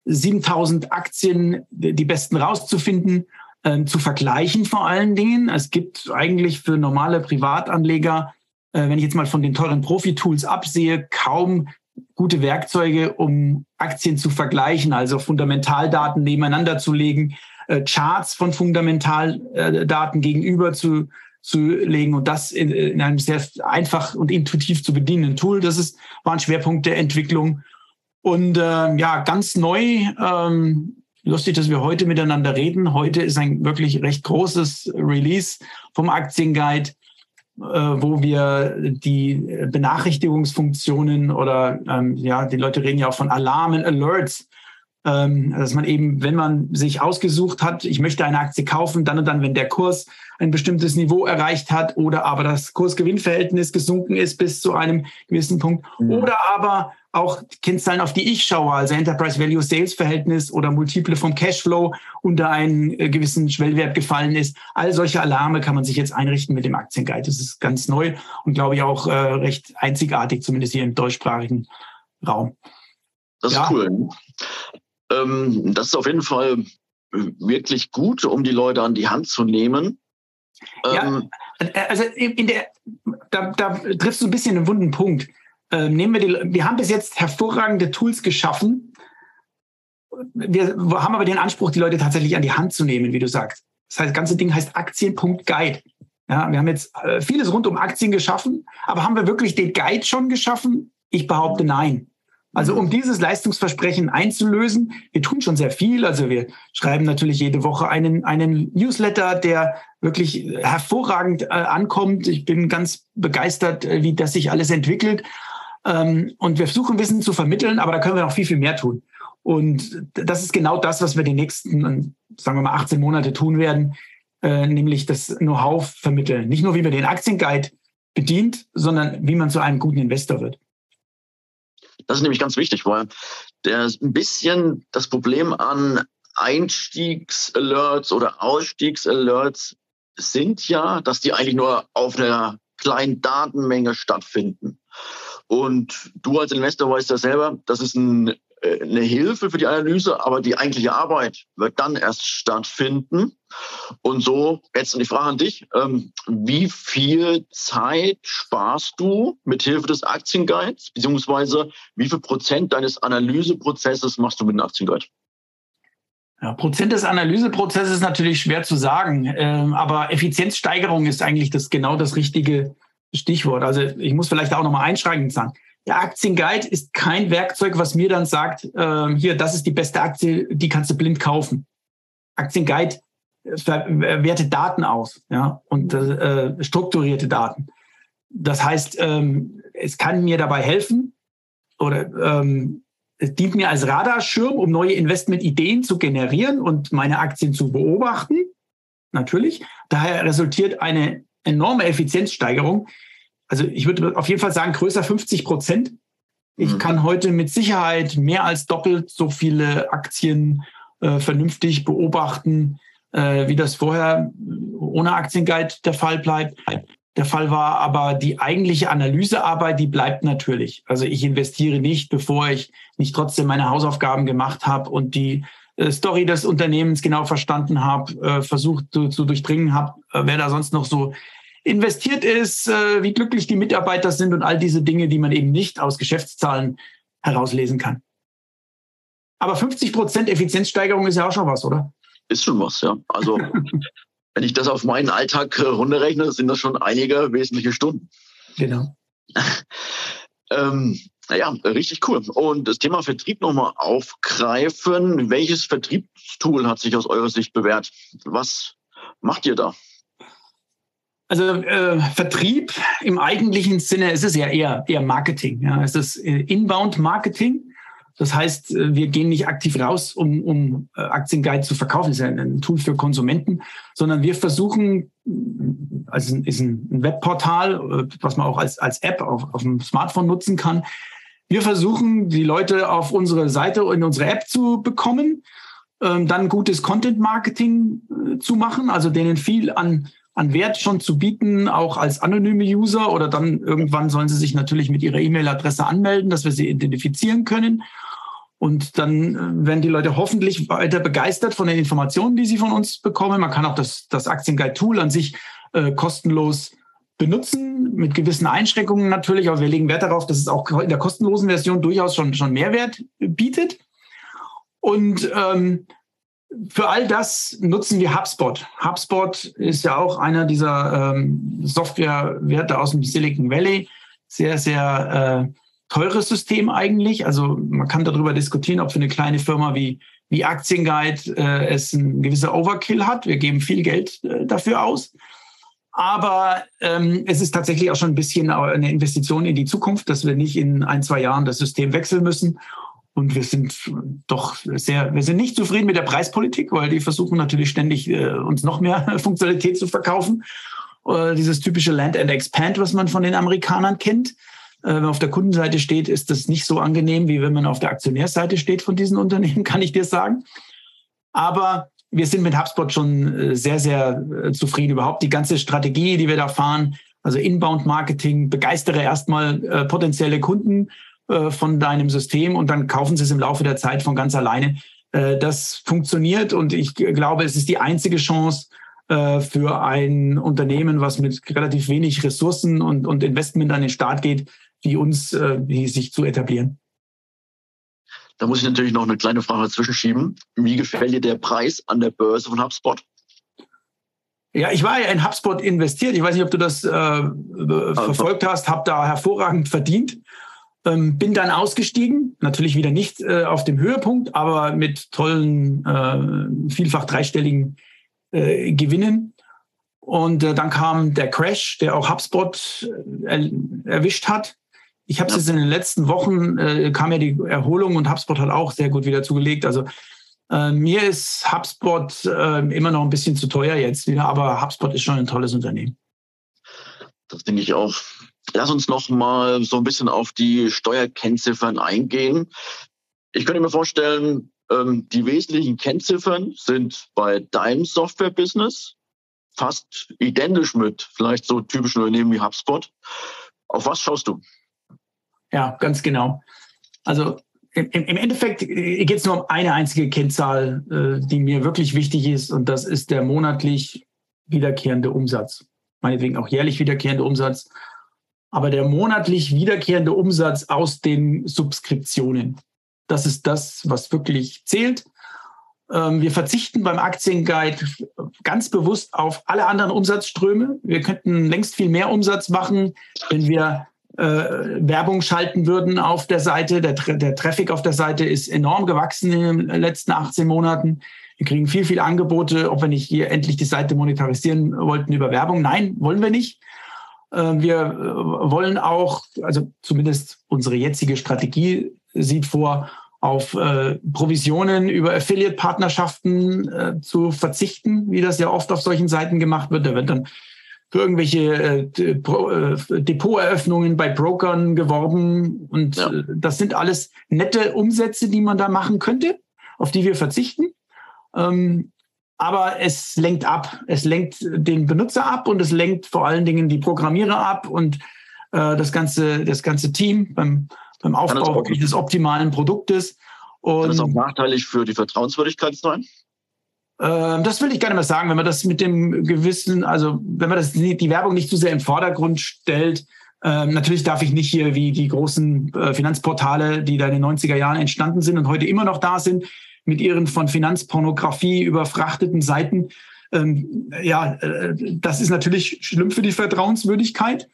7000 Aktien, die besten rauszufinden, äh, zu vergleichen vor allen Dingen. Es gibt eigentlich für normale Privatanleger, äh, wenn ich jetzt mal von den teuren Profi-Tools absehe, kaum gute Werkzeuge, um Aktien zu vergleichen, also Fundamentaldaten nebeneinander zu legen, äh, Charts von Fundamentaldaten gegenüber zu, zu legen und das in, in einem sehr einfach und intuitiv zu bedienenden Tool. Das ist, war ein Schwerpunkt der Entwicklung. Und äh, ja, ganz neu, ähm, lustig, dass wir heute miteinander reden. Heute ist ein wirklich recht großes Release vom Aktienguide, äh, wo wir die Benachrichtigungsfunktionen oder ähm, ja, die Leute reden ja auch von Alarmen, Alerts Ähm, dass man eben, wenn man sich ausgesucht hat, ich möchte eine Aktie kaufen, dann und dann, wenn der Kurs ein bestimmtes Niveau erreicht hat oder aber das Kurs-Gewinn-Verhältnis gesunken ist bis zu einem gewissen Punkt mhm. oder aber auch Kennzahlen, auf die ich schaue, also Enterprise Value Sales Verhältnis oder Multiple vom Cashflow unter einen äh, gewissen Schwellwert gefallen ist. All solche Alarme kann man sich jetzt einrichten mit dem Aktienguide. Das ist ganz neu und glaube ich auch äh, recht einzigartig, zumindest hier im deutschsprachigen Raum. Das ist ja. cool. Ähm, das ist auf jeden Fall wirklich gut, um die Leute an die Hand zu nehmen. Ja, ähm, äh, also in der, da, da triffst du ein bisschen einen wunden Punkt. Ähm, nehmen wir die, wir haben bis jetzt hervorragende Tools geschaffen. Wir haben aber den Anspruch, die Leute tatsächlich an die Hand zu nehmen, wie du sagst. Das heißt, das ganze Ding heißt Aktien.guide. Ja, wir haben jetzt äh, vieles rund um Aktien geschaffen, aber haben wir wirklich den Guide schon geschaffen? Ich behaupte nein. Also um dieses Leistungsversprechen einzulösen, wir tun schon sehr viel. Also wir schreiben natürlich jede Woche einen, einen Newsletter, der wirklich hervorragend äh, ankommt. Ich bin ganz begeistert, äh, wie das sich alles entwickelt. Ähm, und wir versuchen Wissen zu vermitteln, aber da können wir noch viel, viel mehr tun. Und das ist genau das, was wir die nächsten, sagen wir mal, 18 Monate tun werden, äh, nämlich das Know-how vermitteln. Nicht nur, wie man den Aktienguide bedient, sondern wie man zu einem guten Investor wird. Das ist nämlich ganz wichtig, weil der ein bisschen das Problem an Einstiegsalerts oder Ausstiegsalerts sind ja, dass die eigentlich nur auf einer kleinen Datenmenge stattfinden. Und du als Investor weißt ja selber, das ist ein äh, eine Hilfe für die Analyse, aber die eigentliche Arbeit wird dann erst stattfinden. Und so, jetzt die Frage an dich, ähm, wie viel Zeit sparst du mit Hilfe des Aktienguides, beziehungsweise wie viel Prozent deines Analyseprozesses machst du mit dem Aktienguide? Ja, Prozent des Analyseprozesses ist natürlich schwer zu sagen, ähm, aber Effizienzsteigerung ist eigentlich das genau das richtige Stichwort. Also ich muss vielleicht auch nochmal einschränkend sagen. Der Aktienguide ist kein Werkzeug, was mir dann sagt, äh, hier, das ist die beste Aktie, die kannst du blind kaufen. Aktienguide wertet Daten aus, ja, und äh, strukturierte Daten. Das heißt, ähm, es kann mir dabei helfen oder ähm, dient mir als Radarschirm, um neue Investmentideen zu generieren und meine Aktien zu beobachten. Natürlich. Daher resultiert eine enorme Effizienzsteigerung also ich würde auf jeden Fall sagen, größer 50 Prozent. Ich mhm. kann heute mit Sicherheit mehr als doppelt so viele Aktien äh, vernünftig beobachten, äh, wie das vorher ohne Aktienguide der Fall bleibt. Der Fall war, aber die eigentliche Analysearbeit, die bleibt natürlich. Also ich investiere nicht, bevor ich nicht trotzdem meine Hausaufgaben gemacht habe und die äh, Story des Unternehmens genau verstanden habe, äh, versucht zu, zu durchdringen habe, äh, wer da sonst noch so investiert ist, wie glücklich die Mitarbeiter sind und all diese Dinge, die man eben nicht aus Geschäftszahlen herauslesen kann. Aber 50 Prozent Effizienzsteigerung ist ja auch schon was, oder? Ist schon was, ja. Also wenn ich das auf meinen Alltag äh, runterrechne, sind das schon einige wesentliche Stunden. Genau. ähm, ja, richtig cool. Und das Thema Vertrieb nochmal aufgreifen. Welches Vertriebstool hat sich aus eurer Sicht bewährt? Was macht ihr da? Also äh, Vertrieb im eigentlichen Sinne ist es ja eher, eher Marketing. Ja. Es ist äh, Inbound-Marketing. Das heißt, äh, wir gehen nicht aktiv raus, um, um äh, Aktienguide zu verkaufen. Das ist ja ein Tool für Konsumenten, sondern wir versuchen, also ist ein Webportal, was man auch als, als App auf, auf dem Smartphone nutzen kann. Wir versuchen, die Leute auf unsere Seite, in unsere App zu bekommen, ähm, dann gutes Content-Marketing zu machen, also denen viel an an Wert schon zu bieten, auch als anonyme User oder dann irgendwann sollen sie sich natürlich mit ihrer E-Mail-Adresse anmelden, dass wir sie identifizieren können. Und dann äh, werden die Leute hoffentlich weiter begeistert von den Informationen, die sie von uns bekommen. Man kann auch das, das Aktienguide-Tool an sich äh, kostenlos benutzen, mit gewissen Einschränkungen natürlich, aber wir legen Wert darauf, dass es auch in der kostenlosen Version durchaus schon, schon Mehrwert bietet. Und ähm, für all das nutzen wir HubSpot. HubSpot ist ja auch einer dieser ähm, Softwarewerte aus dem Silicon Valley. Sehr, sehr äh, teures System eigentlich. Also man kann darüber diskutieren, ob für eine kleine Firma wie, wie Aktienguide äh, es ein gewisser Overkill hat. Wir geben viel Geld äh, dafür aus. Aber ähm, es ist tatsächlich auch schon ein bisschen eine Investition in die Zukunft, dass wir nicht in ein, zwei Jahren das System wechseln müssen Und wir sind doch sehr, wir sind nicht zufrieden mit der Preispolitik, weil die versuchen natürlich ständig äh, uns noch mehr Funktionalität zu verkaufen. Äh, dieses typische Land and Expand, was man von den Amerikanern kennt. Äh, wenn man auf der Kundenseite steht, ist das nicht so angenehm, wie wenn man auf der Aktionärseite steht von diesen Unternehmen, kann ich dir sagen. Aber wir sind mit HubSpot schon äh, sehr, sehr äh, zufrieden. Überhaupt die ganze Strategie, die wir da fahren, also Inbound Marketing, begeistere erstmal potenzielle Kunden von deinem System und dann kaufen sie es im Laufe der Zeit von ganz alleine. Das funktioniert und ich glaube, es ist die einzige Chance für ein Unternehmen, was mit relativ wenig Ressourcen und, und Investment an den Start geht, wie uns, wie sich zu etablieren. Da muss ich natürlich noch eine kleine Frage dazwischen schieben. Wie gefällt dir der Preis an der Börse von HubSpot? Ja, ich war ja in HubSpot investiert. Ich weiß nicht, ob du das äh, also. verfolgt hast, habe da hervorragend verdient. Ähm, bin dann ausgestiegen, natürlich wieder nicht äh, auf dem Höhepunkt, aber mit tollen, äh, vielfach dreistelligen äh, Gewinnen. Und äh, dann kam der Crash, der auch HubSpot äh, erwischt hat. Ich habe es jetzt in den letzten Wochen, äh, kam ja die Erholung und HubSpot hat auch sehr gut wieder zugelegt. Also äh, mir ist HubSpot äh, immer noch ein bisschen zu teuer jetzt wieder, aber HubSpot ist schon ein tolles Unternehmen. Das denke ich auch. Lass uns noch mal so ein bisschen auf die Steuerkennziffern eingehen. Ich könnte mir vorstellen, ähm, die wesentlichen Kennziffern sind bei deinem Software-Business fast identisch mit vielleicht so typischen Unternehmen wie HubSpot. Auf was schaust du? Ja, ganz genau. Also im, im Endeffekt äh, geht es nur um eine einzige Kennzahl, äh, die mir wirklich wichtig ist, und das ist der monatlich wiederkehrende Umsatz. Meinetwegen auch jährlich wiederkehrende Umsatz, aber der monatlich wiederkehrende Umsatz aus den Subskriptionen. Das ist das, was wirklich zählt. Ähm, wir verzichten beim Aktienguide ganz bewusst auf alle anderen Umsatzströme. Wir könnten längst viel mehr Umsatz machen, wenn wir äh, Werbung schalten würden auf der Seite. Der, der Traffic auf der Seite ist enorm gewachsen in den letzten 18 Monaten. Wir kriegen viel, viel Angebote, ob wir nicht hier endlich die Seite monetarisieren wollten über Werbung. Nein, wollen wir nicht. Äh, wir äh, wollen auch, also zumindest unsere jetzige Strategie sieht vor, auf äh, Provisionen über Affiliate-Partnerschaften äh, zu verzichten, wie das ja oft auf solchen Seiten gemacht wird. Da wird dann für irgendwelche äh, äh, Depoteröffnungen bei Brokern geworben. Und ja. äh, das sind alles nette Umsätze, die man da machen könnte, auf die wir verzichten. Ähm, aber es lenkt ab. Es lenkt den Benutzer ab und es lenkt vor allen Dingen die Programmierer ab und äh, das, ganze, das ganze Team beim, beim Aufbau des optimalen Produktes. Und Kann das auch nachteilig für die Vertrauenswürdigkeit sein? Ähm, das will ich nicht mehr sagen, wenn man das mit dem gewissen, also wenn man das die Werbung nicht zu sehr im Vordergrund stellt. Ähm, natürlich darf ich nicht hier wie die großen äh, Finanzportale, die da in den 90er Jahren entstanden sind und heute immer noch da sind, mit ihren von Finanzpornografie überfrachteten Seiten. Ähm, ja, äh, das ist natürlich schlimm für die Vertrauenswürdigkeit.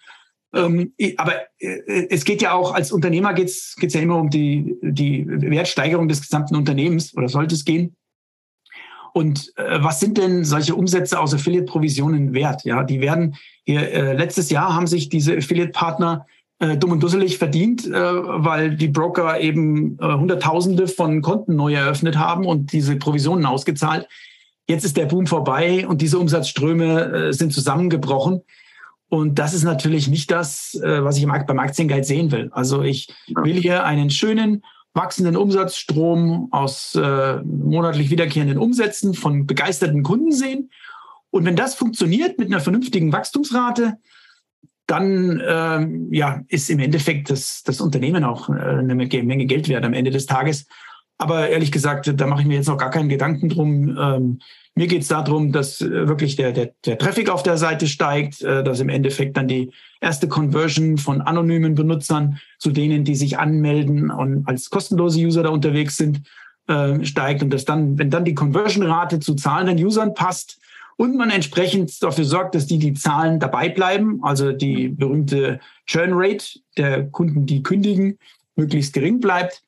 Ähm, aber äh, es geht ja auch, als Unternehmer geht es ja immer um die, die Wertsteigerung des gesamten Unternehmens oder sollte es gehen. Und äh, was sind denn solche Umsätze aus Affiliate-Provisionen wert? Ja, die werden hier, äh, letztes Jahr haben sich diese Affiliate-Partner äh, dumm und dusselig verdient, äh, weil die Broker eben äh, Hunderttausende von Konten neu eröffnet haben und diese Provisionen ausgezahlt. Jetzt ist der Boom vorbei und diese Umsatzströme äh, sind zusammengebrochen. Und das ist natürlich nicht das, äh, was ich beim Aktienguide sehen will. Also ich will hier einen schönen, wachsenden Umsatzstrom aus äh, monatlich wiederkehrenden Umsätzen von begeisterten Kunden sehen. Und wenn das funktioniert mit einer vernünftigen Wachstumsrate, dann ähm, ja, ist im Endeffekt das, das Unternehmen auch äh, eine Menge Geld wert am Ende des Tages. Aber ehrlich gesagt, da mache ich mir jetzt noch gar keinen Gedanken drum. Ähm, mir geht es darum, dass äh, wirklich der, der, der Traffic auf der Seite steigt, äh, dass im Endeffekt dann die erste Conversion von anonymen Benutzern zu denen, die sich anmelden und als kostenlose User da unterwegs sind, äh, steigt und dass dann, wenn dann die Conversion-Rate zu zahlenden Usern passt und man entsprechend dafür sorgt, dass die die Zahlen dabei bleiben, also die berühmte Churn Rate der Kunden, die kündigen, möglichst gering bleibt,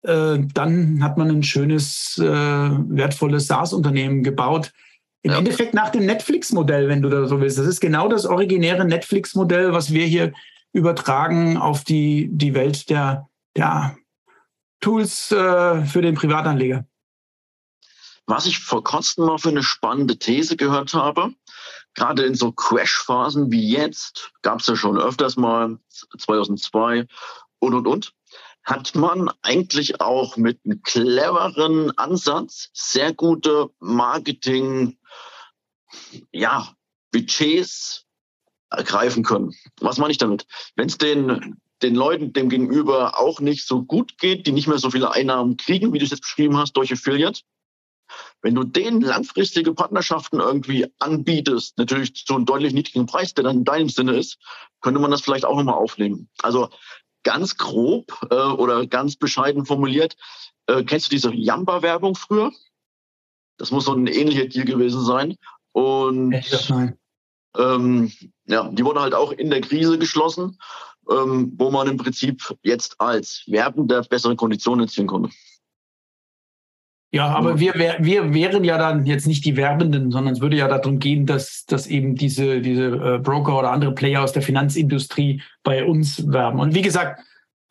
äh, dann hat man ein schönes, äh, wertvolles SaaS-Unternehmen gebaut. Im. Endeffekt nach dem Netflix-Modell, wenn du da so willst. Das ist genau das originäre Netflix-Modell, was wir hier übertragen auf die, die Welt der, der Tools äh, für den Privatanleger. Was ich vor kurzem mal für eine spannende These gehört habe, gerade in so Crash-Phasen wie jetzt, gab es ja schon öfters mal, 2002 und, und, und, hat man eigentlich auch mit einem cleveren Ansatz sehr gute Marketing, ja, Budgets ergreifen können. Was meine ich damit? Wenn es den, den Leuten dem gegenüber auch nicht so gut geht, die nicht mehr so viele Einnahmen kriegen, wie du es jetzt beschrieben hast, durch Affiliate, wenn du denen langfristige Partnerschaften irgendwie anbietest, natürlich zu einem deutlich niedrigen Preis, der dann in deinem Sinne ist, könnte man das vielleicht auch nochmal aufnehmen. Also ganz grob äh, oder ganz bescheiden formuliert, äh, kennst du diese Jamba-Werbung früher? Das muss so ein ähnlicher Deal gewesen sein. Und ähm, ja, die wurde halt auch in der Krise geschlossen, ähm, wo man im Prinzip jetzt als Werbender bessere Konditionen erzielen konnte. Ja, aber wir, wir wären ja dann jetzt nicht die Werbenden, sondern es würde ja darum gehen, dass, dass eben diese, diese äh, Broker oder andere Player aus der Finanzindustrie bei uns werben. Und wie gesagt,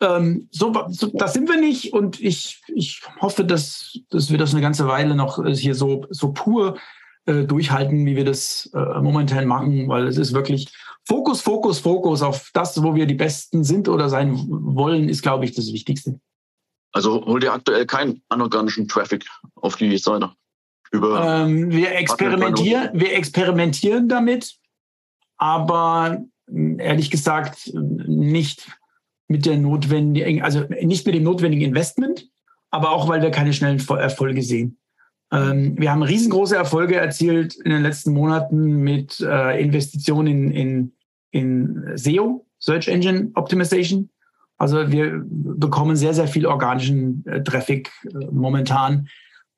ähm, so, so das sind wir nicht und ich, ich hoffe, dass, dass wir das eine ganze Weile noch äh, hier so, so pur äh, durchhalten, wie wir das äh, momentan machen, weil es ist wirklich Fokus, Fokus, Fokus auf das, wo wir die Besten sind oder sein wollen, ist, glaube ich, das Wichtigste. Also holt ihr aktuell keinen anorganischen Traffic auf die Seite? Über ähm, wir, experimentieren, wir experimentieren damit, aber ehrlich gesagt nicht mit der notwendigen, also nicht mit dem notwendigen Investment, aber auch, weil wir keine schnellen Erfolge sehen. Ähm, wir haben riesengroße Erfolge erzielt in den letzten Monaten mit äh, Investitionen in, in, in SEO, Search Engine Optimization. Also wir bekommen sehr, sehr viel organischen äh, Traffic äh, momentan.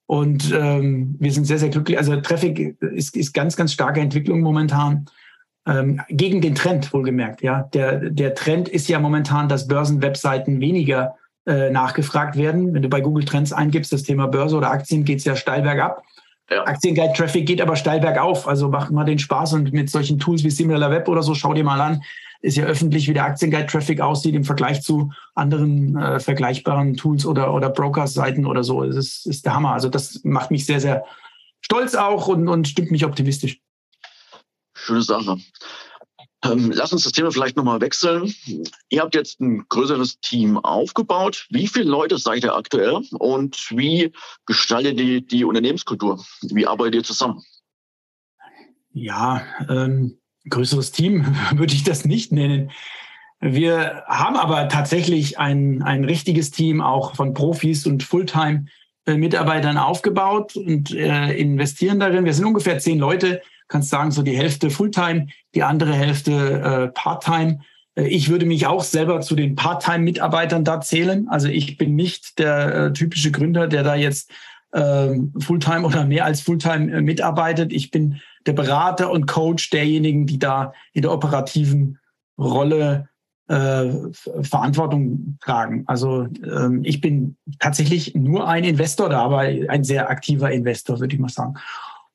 Und ähm, wir sind sehr, sehr glücklich. Also Traffic ist, ist ganz, ganz starke Entwicklung momentan. Ähm, gegen den Trend, wohlgemerkt. Ja, der, der Trend ist ja momentan, dass Börsenwebseiten weniger äh, nachgefragt werden. Wenn du bei Google Trends eingibst, das Thema Börse oder Aktien, geht es ja steil bergab. Ja. Aktienguide-Traffic geht aber steil bergauf. Also mach mal den Spaß und mit solchen Tools wie Similar Web oder so, schau dir mal an, ist ja öffentlich, wie der Aktienguide-Traffic aussieht im Vergleich zu anderen äh, vergleichbaren Tools oder, oder Brokers-Seiten oder so. Das ist, ist der Hammer. Also das macht mich sehr, sehr stolz auch und, und stimmt mich optimistisch. Schöne Sache. Ähm, lass uns das Thema vielleicht nochmal wechseln. Ihr habt jetzt ein größeres Team aufgebaut. Wie viele Leute seid ihr aktuell und wie gestaltet ihr die, Unternehmenskultur? Wie arbeitet ihr zusammen? Ja, ähm, größeres Team würde ich das nicht nennen. Wir haben aber tatsächlich ein, ein richtiges Team auch von Profis und Fulltime-Mitarbeitern aufgebaut und äh, investieren darin. Wir sind ungefähr zehn Leute, kannst sagen, so die Hälfte Fulltime, die andere Hälfte äh, Parttime. Äh, ich würde mich auch selber zu den Part-Time-Mitarbeitern da zählen. Also ich bin nicht der äh, typische Gründer, der da jetzt äh, Fulltime oder mehr als Fulltime äh, mitarbeitet. Ich bin der Berater und Coach derjenigen, die da in der operativen Rolle äh, Verantwortung tragen. Also ähm, ich bin tatsächlich nur ein Investor da, aber ein sehr aktiver Investor, würde ich mal sagen.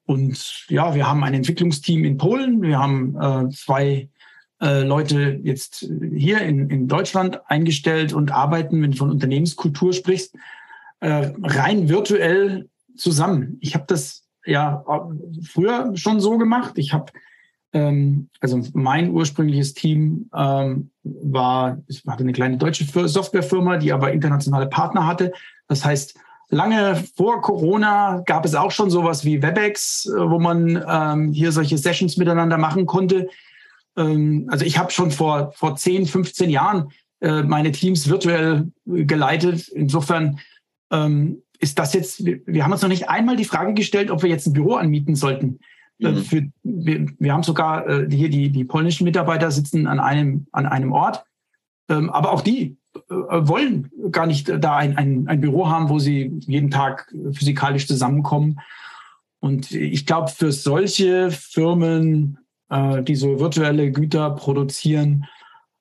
Und ja, wir haben ein Entwicklungsteam in Polen, wir haben äh, zwei äh, Leute jetzt hier in, in Deutschland eingestellt und arbeiten, wenn du von Unternehmenskultur sprichst, äh, rein virtuell zusammen. Ich habe das ja früher schon so gemacht. Ich habe ähm, also mein ursprüngliches Team ähm, war, ich hatte eine kleine deutsche Softwarefirma, die aber internationale Partner hatte. Das heißt, lange vor Corona gab es auch schon sowas wie WebEx, äh, wo man ähm, hier solche Sessions miteinander machen konnte. Ähm, also ich habe schon vor, vor 10, 15 Jahren äh, meine Teams virtuell geleitet. Insofern ähm, ist das jetzt, wir, wir, haben uns noch nicht einmal die Frage gestellt, ob wir jetzt ein Büro anmieten sollten. Äh, mhm. Für, wir, wir, haben sogar äh, hier die, die polnischen Mitarbeiter sitzen an einem, an einem Ort. Ähm, aber auch die wollen gar nicht da ein, ein, ein Büro haben, wo sie jeden Tag physikalisch zusammenkommen. Und ich glaube, für solche Firmen, äh, die so virtuelle Güter produzieren,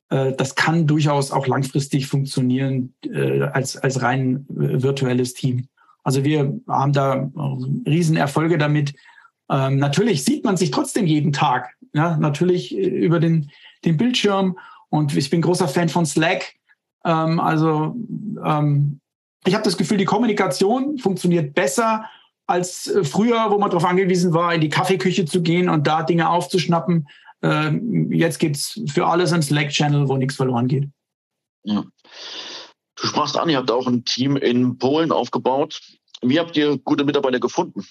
äh, das kann durchaus auch langfristig funktionieren äh, als, als rein virtuelles Team. Also wir haben da Riesenerfolge damit. Ähm, natürlich sieht man sich trotzdem jeden Tag. Ja, natürlich über den, den Bildschirm. Und ich bin großer Fan von Slack. Ähm, also ähm, ich habe das Gefühl, die Kommunikation funktioniert besser als äh, früher, wo man darauf angewiesen war, in die Kaffeeküche zu gehen und da Dinge aufzuschnappen. Ähm, jetzt geht's für alles ein Slack-Channel, wo nichts verloren geht. Ja. Du sprachst an, ihr habt auch ein Team in Polen aufgebaut. Wie habt ihr gute Mitarbeiter gefunden?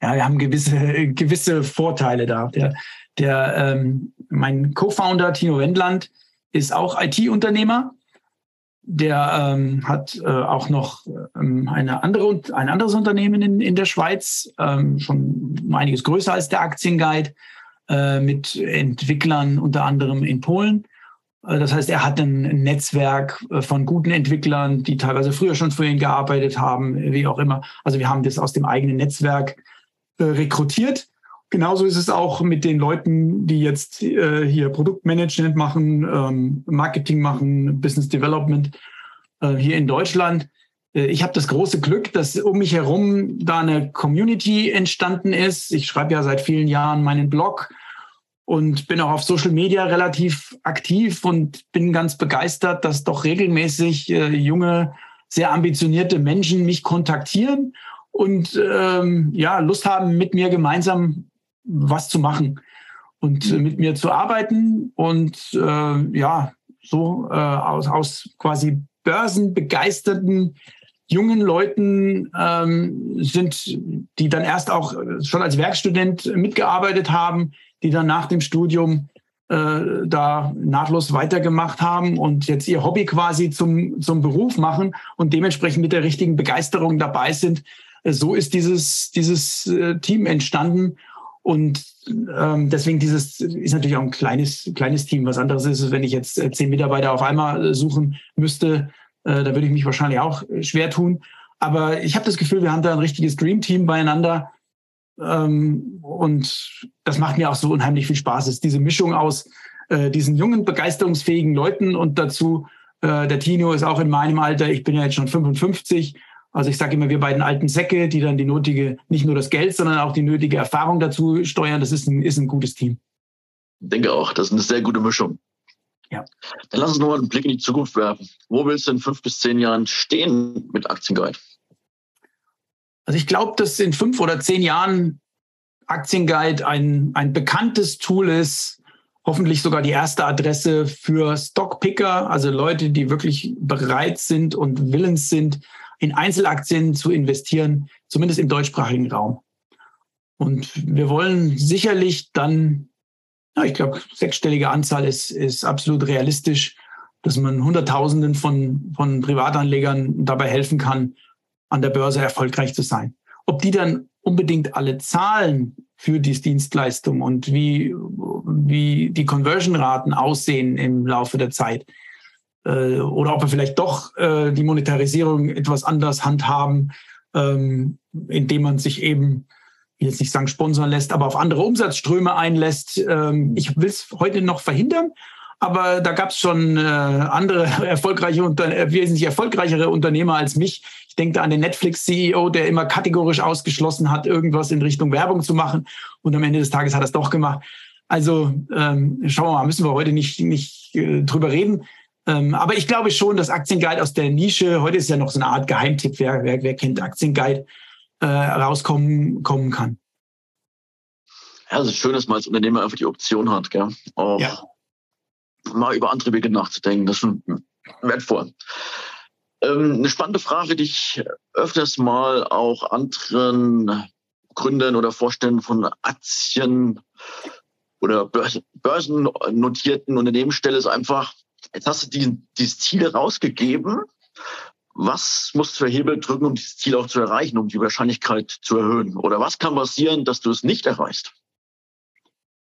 Ja, wir haben gewisse, gewisse Vorteile da. Der, der, ähm, mein Co-Founder Tino Wendland ist auch IT-Unternehmer der ähm, hat äh, auch noch ähm, eine andere, ein anderes Unternehmen in, in der Schweiz, ähm, schon einiges größer als der Aktienguide, äh, mit Entwicklern unter anderem in Polen. Äh, das heißt, er hat ein Netzwerk äh, von guten Entwicklern, die teilweise früher schon für ihn gearbeitet haben, wie auch immer. Also wir haben das aus dem eigenen Netzwerk äh, rekrutiert Genauso ist es auch mit den Leuten, die jetzt äh, hier Produktmanagement machen, ähm, Marketing machen, Business Development äh, hier in Deutschland. Äh, ich habe das große Glück, dass um mich herum da eine Community entstanden ist. Ich schreibe ja seit vielen Jahren meinen Blog und bin auch auf Social Media relativ aktiv und bin ganz begeistert, dass doch regelmäßig äh, junge, sehr ambitionierte Menschen mich kontaktieren und ähm, ja Lust haben, mit mir gemeinsam was zu machen und äh, mit mir zu arbeiten und äh, ja, so äh, aus, aus quasi börsenbegeisterten jungen Leuten ähm, sind, die dann erst auch schon als Werkstudent mitgearbeitet haben, die dann nach dem Studium äh, da nahtlos weitergemacht haben und jetzt ihr Hobby quasi zum, zum Beruf machen und dementsprechend mit der richtigen Begeisterung dabei sind. Äh, so ist dieses, dieses äh, Team entstanden und ähm, deswegen dieses ist natürlich auch ein kleines, kleines Team. Was anderes ist, wenn ich jetzt äh, zehn Mitarbeiter auf einmal äh, suchen müsste, äh, da würde ich mich wahrscheinlich auch äh, schwer tun. Aber ich habe das Gefühl, wir haben da ein richtiges Dream-Team beieinander. Ähm, und das macht mir auch so unheimlich viel Spaß. Es ist diese Mischung aus äh, diesen jungen, begeisterungsfähigen Leuten und dazu, äh, der Tino ist auch in meinem Alter, ich bin ja jetzt schon 55 also ich sage immer, wir beiden alten Säcke, die dann die nötige, nicht nur das Geld, sondern auch die nötige Erfahrung dazu steuern, das ist ein, ist ein gutes Team. Ich denke auch, das ist eine sehr gute Mischung. Ja. Dann lass uns nochmal einen Blick in die Zukunft werfen. Wo willst du in fünf bis zehn Jahren stehen mit Aktienguide? Also ich glaube, dass in fünf oder zehn Jahren Aktienguide ein, ein bekanntes Tool ist, hoffentlich sogar die erste Adresse für Stockpicker, also Leute, die wirklich bereit sind und willens sind, in Einzelaktien zu investieren, zumindest im deutschsprachigen Raum. Und wir wollen sicherlich dann, ja, ich glaube, sechsstellige Anzahl ist, ist absolut realistisch, dass man Hunderttausenden von, von Privatanlegern dabei helfen kann, an der Börse erfolgreich zu sein. Ob die dann unbedingt alle zahlen für die Dienstleistung und wie, wie die Conversion-Raten aussehen im Laufe der Zeit, äh, oder ob wir vielleicht doch äh, die Monetarisierung etwas anders handhaben, ähm, indem man sich eben, jetzt nicht sagen sponsern lässt, aber auf andere Umsatzströme einlässt. Ähm, ich will es heute noch verhindern, aber da gab es schon äh, andere erfolgreiche, unter, äh, wesentlich erfolgreichere Unternehmer als mich. Ich denke an den Netflix-CEO, der immer kategorisch ausgeschlossen hat, irgendwas in Richtung Werbung zu machen. Und am Ende des Tages hat er es doch gemacht. Also ähm, schauen wir mal, müssen wir heute nicht, nicht äh, drüber reden. Ähm, aber ich glaube schon, dass Aktienguide aus der Nische, heute ist ja noch so eine Art Geheimtipp, wer, wer, wer kennt Aktienguide, äh, rauskommen kommen kann. Ja, es ist schön, dass man als Unternehmer einfach die Option hat, gell? auch ja. mal über andere Wege nachzudenken. Das ist schon wertvoll. Ähm, eine spannende Frage, die ich öfters mal auch anderen Gründern oder Vorständen von Aktien oder börsennotierten Unternehmen stelle, ist einfach, Jetzt hast du die, dieses Ziel rausgegeben. Was musst du für Hebel drücken, um dieses Ziel auch zu erreichen, um die Wahrscheinlichkeit zu erhöhen? Oder was kann passieren, dass du es nicht erreichst?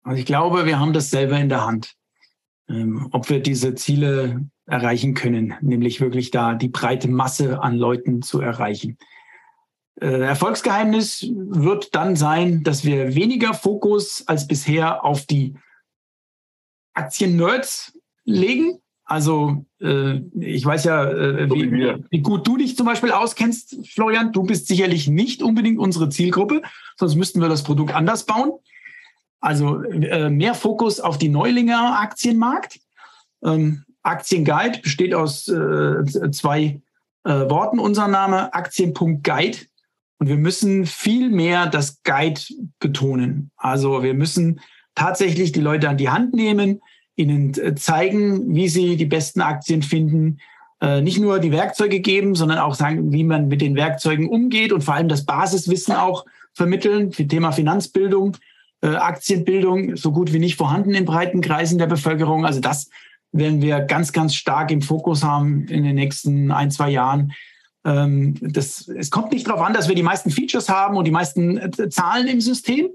Also ich glaube, wir haben das selber in der Hand, ähm, ob wir diese Ziele erreichen können, nämlich wirklich da die breite Masse an Leuten zu erreichen. Äh, Erfolgsgeheimnis wird dann sein, dass wir weniger Fokus als bisher auf die Aktien-Nerds legen. Also äh, ich weiß ja, äh, wie, wie, gut du dich zum Beispiel auskennst, Florian. Du bist sicherlich nicht unbedingt unsere Zielgruppe, sonst müssten wir das Produkt anders bauen. Also äh, mehr Fokus auf die Neulinge Aktienmarkt. Ähm, Aktienguide besteht aus äh, zwei äh, Worten unser Name, Aktien.guide. Und wir müssen viel mehr das Guide betonen. Also wir müssen tatsächlich die Leute an die Hand nehmen, ihnen äh, zeigen, wie sie die besten Aktien finden, äh, nicht nur die Werkzeuge geben, sondern auch sagen, wie man mit den Werkzeugen umgeht und vor allem das Basiswissen auch vermitteln für Thema Finanzbildung, äh, Aktienbildung, so gut wie nicht vorhanden in breiten Kreisen der Bevölkerung. Also das werden wir ganz, ganz stark im Fokus haben in den nächsten ein, zwei Jahren. Ähm, das, es kommt nicht darauf an, dass wir die meisten Features haben und die meisten Zahlen im System.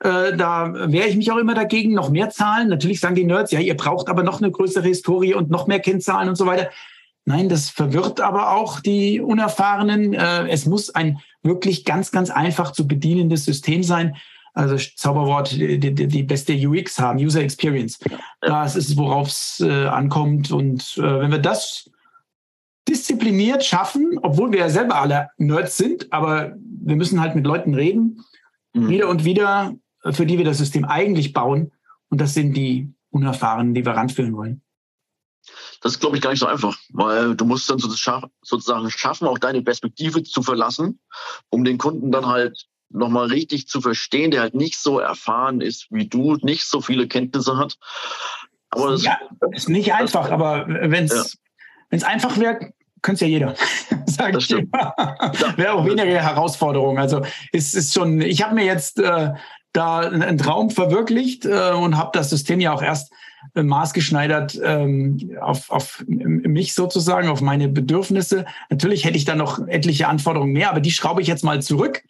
Äh, da wehre ich mich auch immer dagegen, noch mehr Zahlen. Natürlich sagen die Nerds, ja, ihr braucht aber noch eine größere Historie und noch mehr Kennzahlen und so weiter. Nein, das verwirrt aber auch die Unerfahrenen. Äh, es muss ein wirklich ganz, ganz einfach zu bedienendes System sein also Zauberwort, die, die, die, beste UX haben, User Experience. Das ist, worauf es äh, ankommt. Und äh, wenn wir das diszipliniert schaffen, obwohl wir ja selber alle Nerds sind, aber wir müssen halt mit Leuten reden, mhm. wieder und wieder, für die wir das System eigentlich bauen. Und das sind die Unerfahrenen, die wir ranführen wollen. Das ist, glaube ich, gar nicht so einfach, weil du musst dann sozusagen schaffen, auch deine Perspektive zu verlassen, um den Kunden dann halt nochmal richtig zu verstehen, der halt nicht so erfahren ist wie du, nicht so viele Kenntnisse hat. Aber das ja, ist nicht einfach, aber wenn es ja. einfach wäre, könnte es ja jeder. Sag ich immer. Wäre auch weniger Herausforderung. Also es ist schon, ich habe mir jetzt äh, da einen Traum verwirklicht äh, und habe das System ja auch erst äh, maßgeschneidert ähm, auf, auf mich sozusagen, auf meine Bedürfnisse. Natürlich hätte ich da noch etliche Anforderungen mehr, aber die schraube ich jetzt mal zurück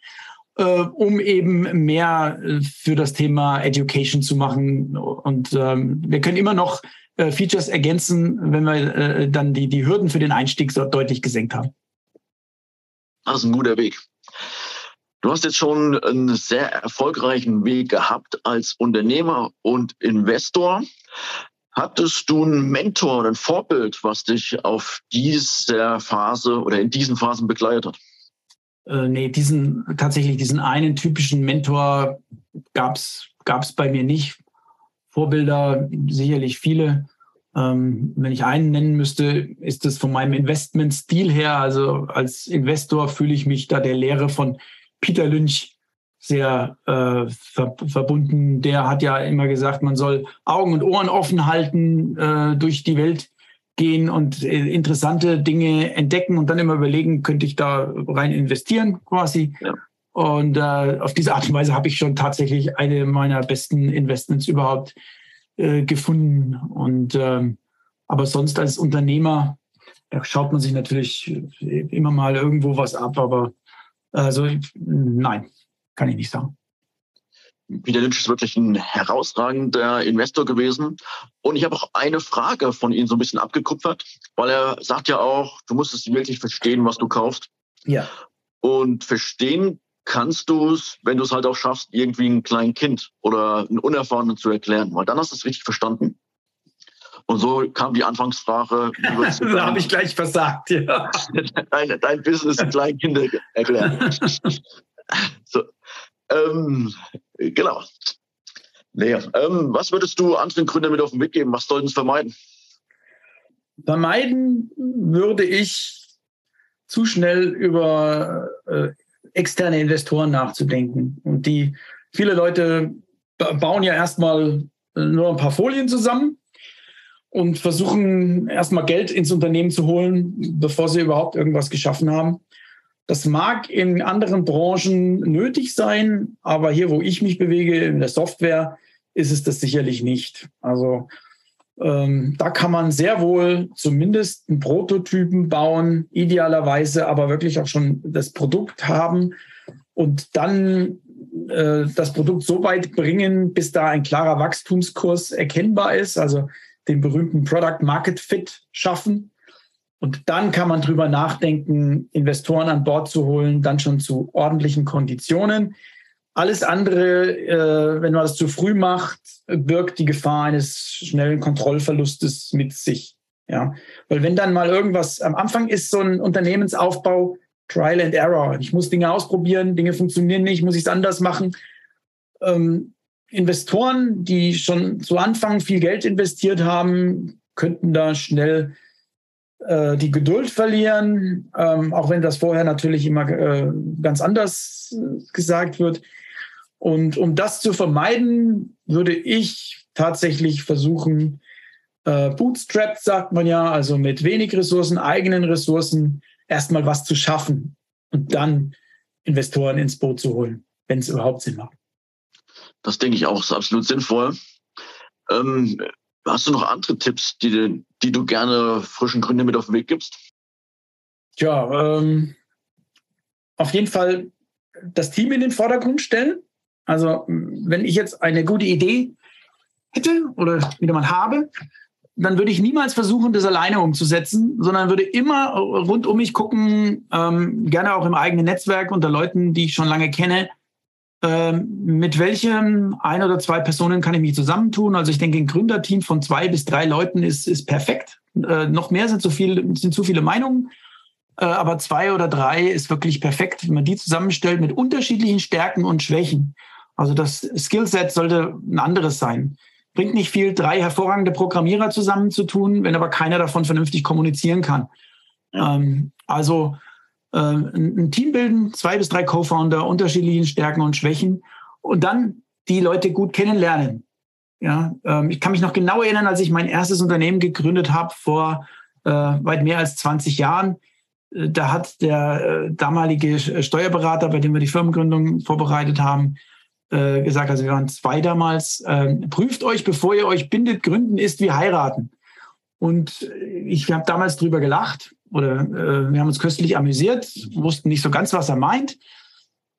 äh, um eben mehr äh, für das Thema Education zu machen. Und ähm, wir können immer noch äh, Features ergänzen, wenn wir äh, dann die, die Hürden für den Einstieg so deutlich gesenkt haben. Das ist ein guter Weg. Du hast jetzt schon einen sehr erfolgreichen Weg gehabt als Unternehmer und Investor. Hattest du einen Mentor oder ein Vorbild, was dich auf dieser Phase oder in diesen Phasen begleitet hat? Äh, nee, diesen tatsächlich diesen einen typischen Mentor gab es bei mir nicht. Vorbilder sicherlich viele. Ähm, wenn ich einen nennen müsste, ist es von meinem Investmentstil her. Also als Investor fühle ich mich da der Lehre von Peter Lynch sehr äh, ver verbunden. Der hat ja immer gesagt, man soll Augen und Ohren offen halten, äh, durch die Welt gehen und äh, interessante Dinge entdecken und dann immer überlegen, könnte ich da rein investieren quasi. Ja. Und äh, auf diese Art und Weise habe ich schon tatsächlich eine meiner besten Investments überhaupt äh, gefunden. Und ähm, aber sonst als Unternehmer ja, schaut man sich natürlich immer mal irgendwo was ab, aber also nein, kann ich nicht sagen. Peter Lynch ist wirklich ein herausragender Investor gewesen. Und ich habe auch eine Frage von ihm so ein bisschen abgekupfert, weil er sagt ja auch, du musst es wirklich verstehen, was du kaufst. Ja. Und verstehen kannst du es, wenn du es halt auch schaffst, irgendwie ein kleines Kind oder einen Unerfahrenen zu erklären, weil dann hast du es richtig verstanden. Und so kam die Anfangsfrage. da habe ich gleich versagt, ja. dein, dein Business kleinen Kinder erklären. so, ähm, genau. Nee, ähm, was würdest du anderen Gründern mit auf den Weg geben? Was sollten sie vermeiden? Vermeiden würde ich zu schnell über äh, externe Investoren nachzudenken. Und die viele Leute bauen ja erstmal nur ein paar Folien zusammen und versuchen erstmal Geld ins Unternehmen zu holen, bevor sie überhaupt irgendwas geschaffen haben. Das mag in anderen Branchen nötig sein, aber hier, wo ich mich bewege, in der Software, ist es das sicherlich nicht. Also ähm, da kann man sehr wohl zumindest einen Prototypen bauen, idealerweise aber wirklich auch schon das Produkt haben und dann äh, das Produkt so weit bringen, bis da ein klarer Wachstumskurs erkennbar ist, also den berühmten Product Market Fit schaffen. Und dann kann man drüber nachdenken, Investoren an Bord zu holen, dann schon zu ordentlichen Konditionen. Alles andere, äh, wenn man das zu früh macht, birgt die Gefahr eines schnellen Kontrollverlustes mit sich. Ja, weil wenn dann mal irgendwas am Anfang ist, so ein Unternehmensaufbau Trial and Error. Ich muss Dinge ausprobieren, Dinge funktionieren nicht, muss ich es anders machen. Ähm, Investoren, die schon zu Anfang viel Geld investiert haben, könnten da schnell äh, die Geduld verlieren, ähm, auch wenn das vorher natürlich immer äh, ganz anders äh, gesagt wird. Und um das zu vermeiden, würde ich tatsächlich versuchen, äh, Bootstrapped sagt man ja, also mit wenig Ressourcen, eigenen Ressourcen, erstmal was zu schaffen und dann Investoren ins Boot zu holen, wenn es überhaupt Sinn macht. Das denke ich auch, ist absolut sinnvoll. Ähm, hast du noch andere Tipps, die, die du gerne frischen Gründen mit auf den Weg gibst? Tja, ähm, auf jeden Fall das Team in den Vordergrund stellen. Also wenn ich jetzt eine gute Idee hätte oder wieder mal habe, dann würde ich niemals versuchen, das alleine umzusetzen, sondern würde immer rund um mich gucken, ähm, gerne auch im eigenen Netzwerk unter Leuten, die ich schon lange kenne, mit welchem ein oder zwei Personen kann ich mich zusammentun? Also ich denke, ein Gründerteam von zwei bis drei Leuten ist, ist perfekt. Äh, noch mehr sind zu viel, sind zu viele Meinungen. Äh, aber zwei oder drei ist wirklich perfekt, wenn man die zusammenstellt mit unterschiedlichen Stärken und Schwächen. Also das Skillset sollte ein anderes sein. Bringt nicht viel, drei hervorragende Programmierer zusammenzutun, wenn aber keiner davon vernünftig kommunizieren kann. Ähm, also ein Team bilden, zwei bis drei Co-Founder, unterschiedlichen Stärken und Schwächen und dann die Leute gut kennenlernen. Ja, ähm, ich kann mich noch genau erinnern, als ich mein erstes Unternehmen gegründet habe vor äh, weit mehr als 20 Jahren. Äh, da hat der äh, damalige Steuerberater, bei dem wir die Firmengründung vorbereitet haben, äh, gesagt, also wir waren zwei damals, äh, prüft euch, bevor ihr euch bindet, gründen ist wie heiraten. Und ich habe damals drüber gelacht oder äh, wir haben uns köstlich amüsiert, wussten nicht so ganz, was er meint.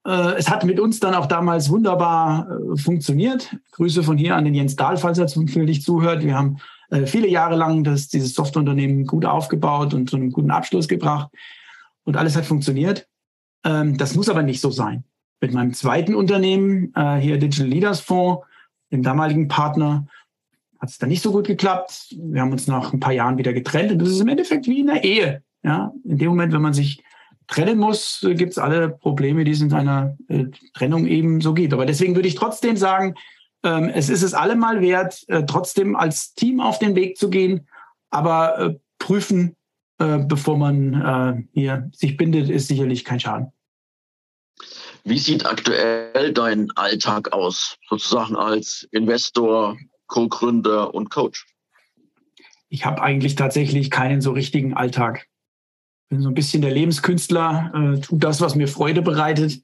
Äh, es hat mit uns dann auch damals wunderbar äh, funktioniert. Grüße von hier an den Jens Dahl, falls er zufällig zuhört. Wir haben äh, viele Jahre lang das, dieses Softwareunternehmen gut aufgebaut und zu einem guten Abschluss gebracht. Und alles hat funktioniert. Ähm, das muss aber nicht so sein. Mit meinem zweiten Unternehmen, äh, hier Digital Leaders Fonds, dem damaligen Partner, hat es dann nicht so gut geklappt. Wir haben uns nach ein paar Jahren wieder getrennt. Und das ist im Endeffekt wie in der Ehe. Ja, in dem Moment, wenn man sich trennen muss, gibt es alle Probleme, die es in einer äh, Trennung eben so gibt. Aber deswegen würde ich trotzdem sagen, ähm, es ist es allemal wert, äh, trotzdem als Team auf den Weg zu gehen, aber äh, prüfen, äh, bevor man äh, hier sich bindet, ist sicherlich kein Schaden. Wie sieht aktuell dein Alltag aus, sozusagen als Investor, Co-Gründer und Coach? Ich habe eigentlich tatsächlich keinen so richtigen Alltag. Bin so ein bisschen der Lebenskünstler, äh, tue das, was mir Freude bereitet.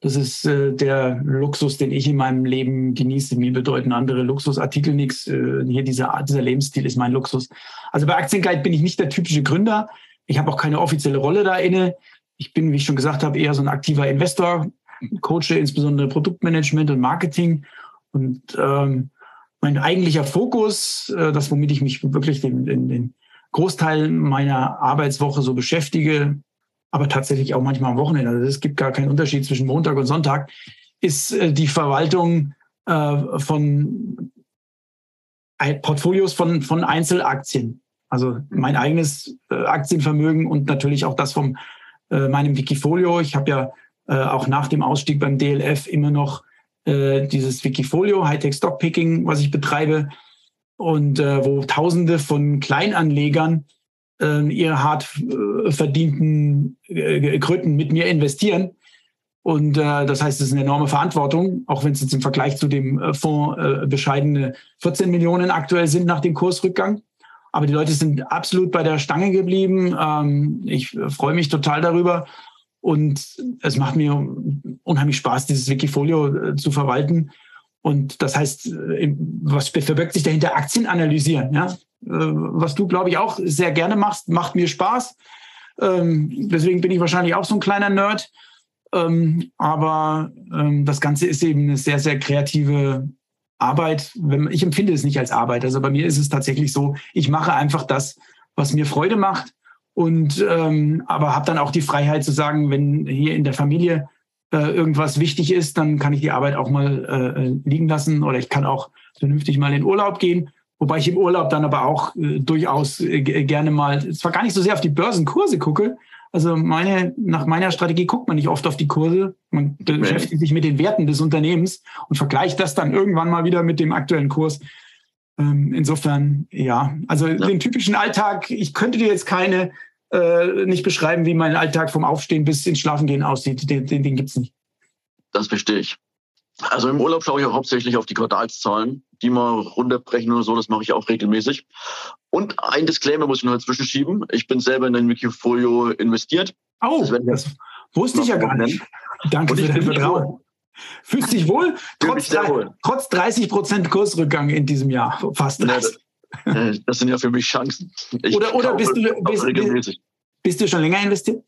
Das ist äh, der Luxus, den ich in meinem Leben genieße. Mir bedeuten andere Luxusartikel nichts. Äh, hier dieser, dieser Lebensstil ist mein Luxus. Also bei Aktienguide bin ich nicht der typische Gründer. Ich habe auch keine offizielle Rolle da inne. Ich bin, wie ich schon gesagt habe, eher so ein aktiver Investor, coache insbesondere Produktmanagement und Marketing. Und ähm, mein eigentlicher Fokus, äh, das womit ich mich wirklich den, den, den Großteil meiner Arbeitswoche so beschäftige, aber tatsächlich auch manchmal am Wochenende. Also es gibt gar keinen Unterschied zwischen Montag und Sonntag, ist äh, die Verwaltung äh, von Portfolios von, von Einzelaktien. Also mein eigenes äh, Aktienvermögen und natürlich auch das von äh, meinem Wikifolio. Ich habe ja äh, auch nach dem Ausstieg beim DLF immer noch äh, dieses Wikifolio, Hightech Stockpicking, was ich betreibe und äh, wo Tausende von Kleinanlegern äh, ihre hart äh, verdienten äh, Kröten mit mir investieren. Und äh, das heißt, es ist eine enorme Verantwortung, auch wenn es jetzt im Vergleich zu dem äh, Fonds äh, bescheidene 14 Millionen aktuell sind nach dem Kursrückgang. Aber die Leute sind absolut bei der Stange geblieben. Ähm, ich äh, freue mich total darüber. Und es macht mir unheimlich Spaß, dieses Wikifolio äh, zu verwalten. Und das heißt, äh, was verbirgt sich dahinter? Aktien analysieren. Ja? Äh, was du, glaube ich, auch sehr gerne machst, macht mir Spaß. Ähm, deswegen bin ich wahrscheinlich auch so ein kleiner Nerd. Ähm, aber ähm, das Ganze ist eben eine sehr, sehr kreative Arbeit. Ich empfinde es nicht als Arbeit. Also bei mir ist es tatsächlich so, ich mache einfach das, was mir Freude macht und ähm, aber habe dann auch die Freiheit zu sagen, wenn hier in der Familie äh, irgendwas wichtig ist, dann kann ich die Arbeit auch mal äh, äh liegen lassen oder ich kann auch vernünftig mal in Urlaub gehen. Wobei ich im Urlaub dann aber auch äh, durchaus äh, gerne mal, zwar gar nicht so sehr auf die Börsenkurse gucke, also meine, nach meiner Strategie guckt man nicht oft auf die Kurse. Man beschäftigt sich mit den Werten des Unternehmens und vergleicht das dann irgendwann mal wieder mit dem aktuellen Kurs. Ähm, insofern, ja, also ja. den typischen Alltag, ich könnte dir jetzt keine äh, nicht beschreiben, wie mein Alltag vom Aufstehen bis ins Schlafengehen aussieht. Den, den, den gibt es nicht. Das verstehe ich. Also im Urlaub schaue ich auch hauptsächlich auf die Quartalszahlen, die mal runterbrechen oder so, das mache ich auch regelmäßig. Und ein Disclaimer muss ich noch dazwischen schieben. Ich bin selber in ein Wikifolio investiert. Oh, das, das wusste ich ja gar nicht. Danke für dein Vertrauen. Fühlst dich wohl? Trotz, wohl. trotz 30 Prozent Kursrückgang in diesem Jahr, fast 30. Ja, das, das, sind ja für mich Chancen. Ich oder oder bist, du, bist, bist du schon länger investiert?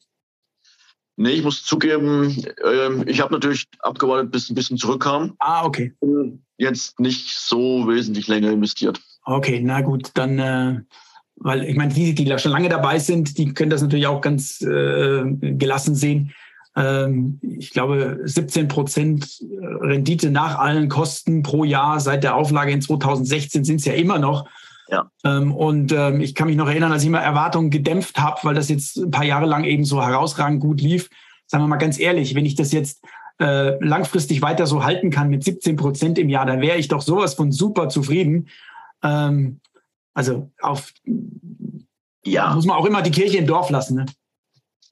Nee, ich muss zugeben, äh, ich habe natürlich abgewartet, bis ein bisschen zurückkam. Ah, okay. Jetzt nicht so wesentlich länger investiert. Okay, na gut, dann, äh, weil ich meine, die, die schon lange dabei sind, die können das natürlich auch ganz äh, gelassen sehen. Ähm, ich glaube, 17 Prozent Rendite nach allen Kosten pro Jahr seit der Auflage in 2016 sind es ja immer noch. Ja. Ähm, und ähm, ich kann mich noch erinnern, als ich mal Erwartungen gedämpft habe, weil das jetzt ein paar Jahre lang eben so herausragend gut lief. Sagen wir mal ganz ehrlich, wenn ich das jetzt äh, langfristig weiter so halten kann mit 17 Prozent im Jahr, dann wäre ich doch sowas von super zufrieden. Also auf ja. muss man auch immer die Kirche im Dorf lassen. Ne?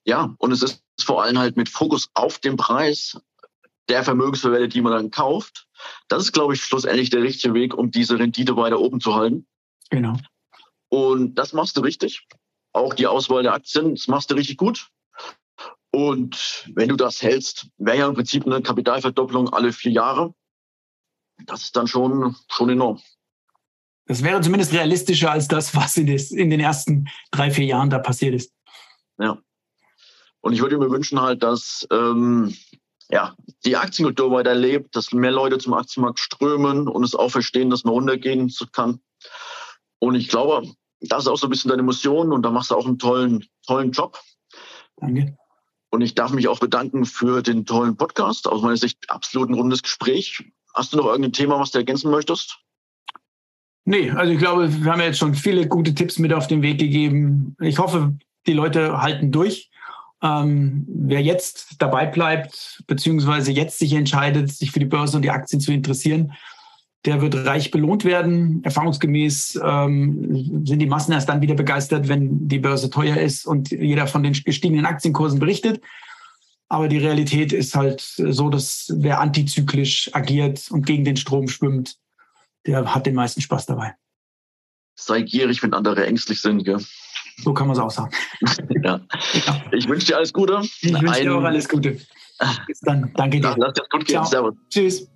Ja, und es ist vor allem halt mit Fokus auf den Preis der Vermögensverwälte, die man dann kauft. Das ist, glaube ich, schlussendlich der richtige Weg, um diese Rendite weiter oben zu halten. Genau. Und das machst du richtig. Auch die Auswahl der Aktien, das machst du richtig gut. Und wenn du das hältst, wäre ja im Prinzip eine Kapitalverdopplung alle vier Jahre. Das ist dann schon, schon enorm. Das wäre zumindest realistischer als das, was in, des, in den ersten drei, vier Jahren da passiert ist. Ja. Und ich würde mir wünschen halt, dass ähm, ja, die Aktienkultur weiterlebt, dass mehr Leute zum Aktienmarkt strömen und es auch verstehen, dass man runtergehen kann. Und ich glaube, das ist auch so ein bisschen deine Mission und da machst du auch einen tollen, tollen Job. Danke. Und ich darf mich auch bedanken für den tollen Podcast. Aus meiner Sicht absolut ein rundes Gespräch. Hast du noch irgendein Thema, was du ergänzen möchtest? Nee, also ich glaube, wir haben jetzt schon viele gute Tipps mit auf den Weg gegeben. Ich hoffe, die Leute halten durch. Ähm, wer jetzt dabei bleibt, beziehungsweise jetzt sich entscheidet, sich für die Börse und die Aktien zu interessieren, der wird reich belohnt werden. Erfahrungsgemäß ähm, sind die Massen erst dann wieder begeistert, wenn die Börse teuer ist und jeder von den gestiegenen Aktienkursen berichtet. Aber die Realität ist halt so, dass wer antizyklisch agiert und gegen den Strom schwimmt, der hat den meisten Spaß dabei. Sei gierig, wenn andere ängstlich sind. Gell? So kann man es auch sagen. ja. ja. Ich wünsche dir alles Gute. Ich wünsche dir auch alles Gute. Bis dann. Danke dir. Lass dir gut gehen. Servus. Tschüss.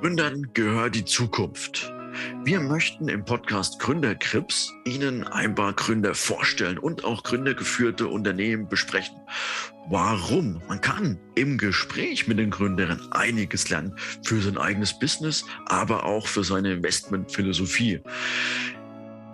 Gründern gehört die Zukunft. Wir möchten im Podcast Gründerkrips Ihnen ein paar Gründer vorstellen und auch gründergeführte Unternehmen besprechen. Warum? Man kann im Gespräch mit den Gründern einiges lernen für sein eigenes Business, aber auch für seine Investmentphilosophie.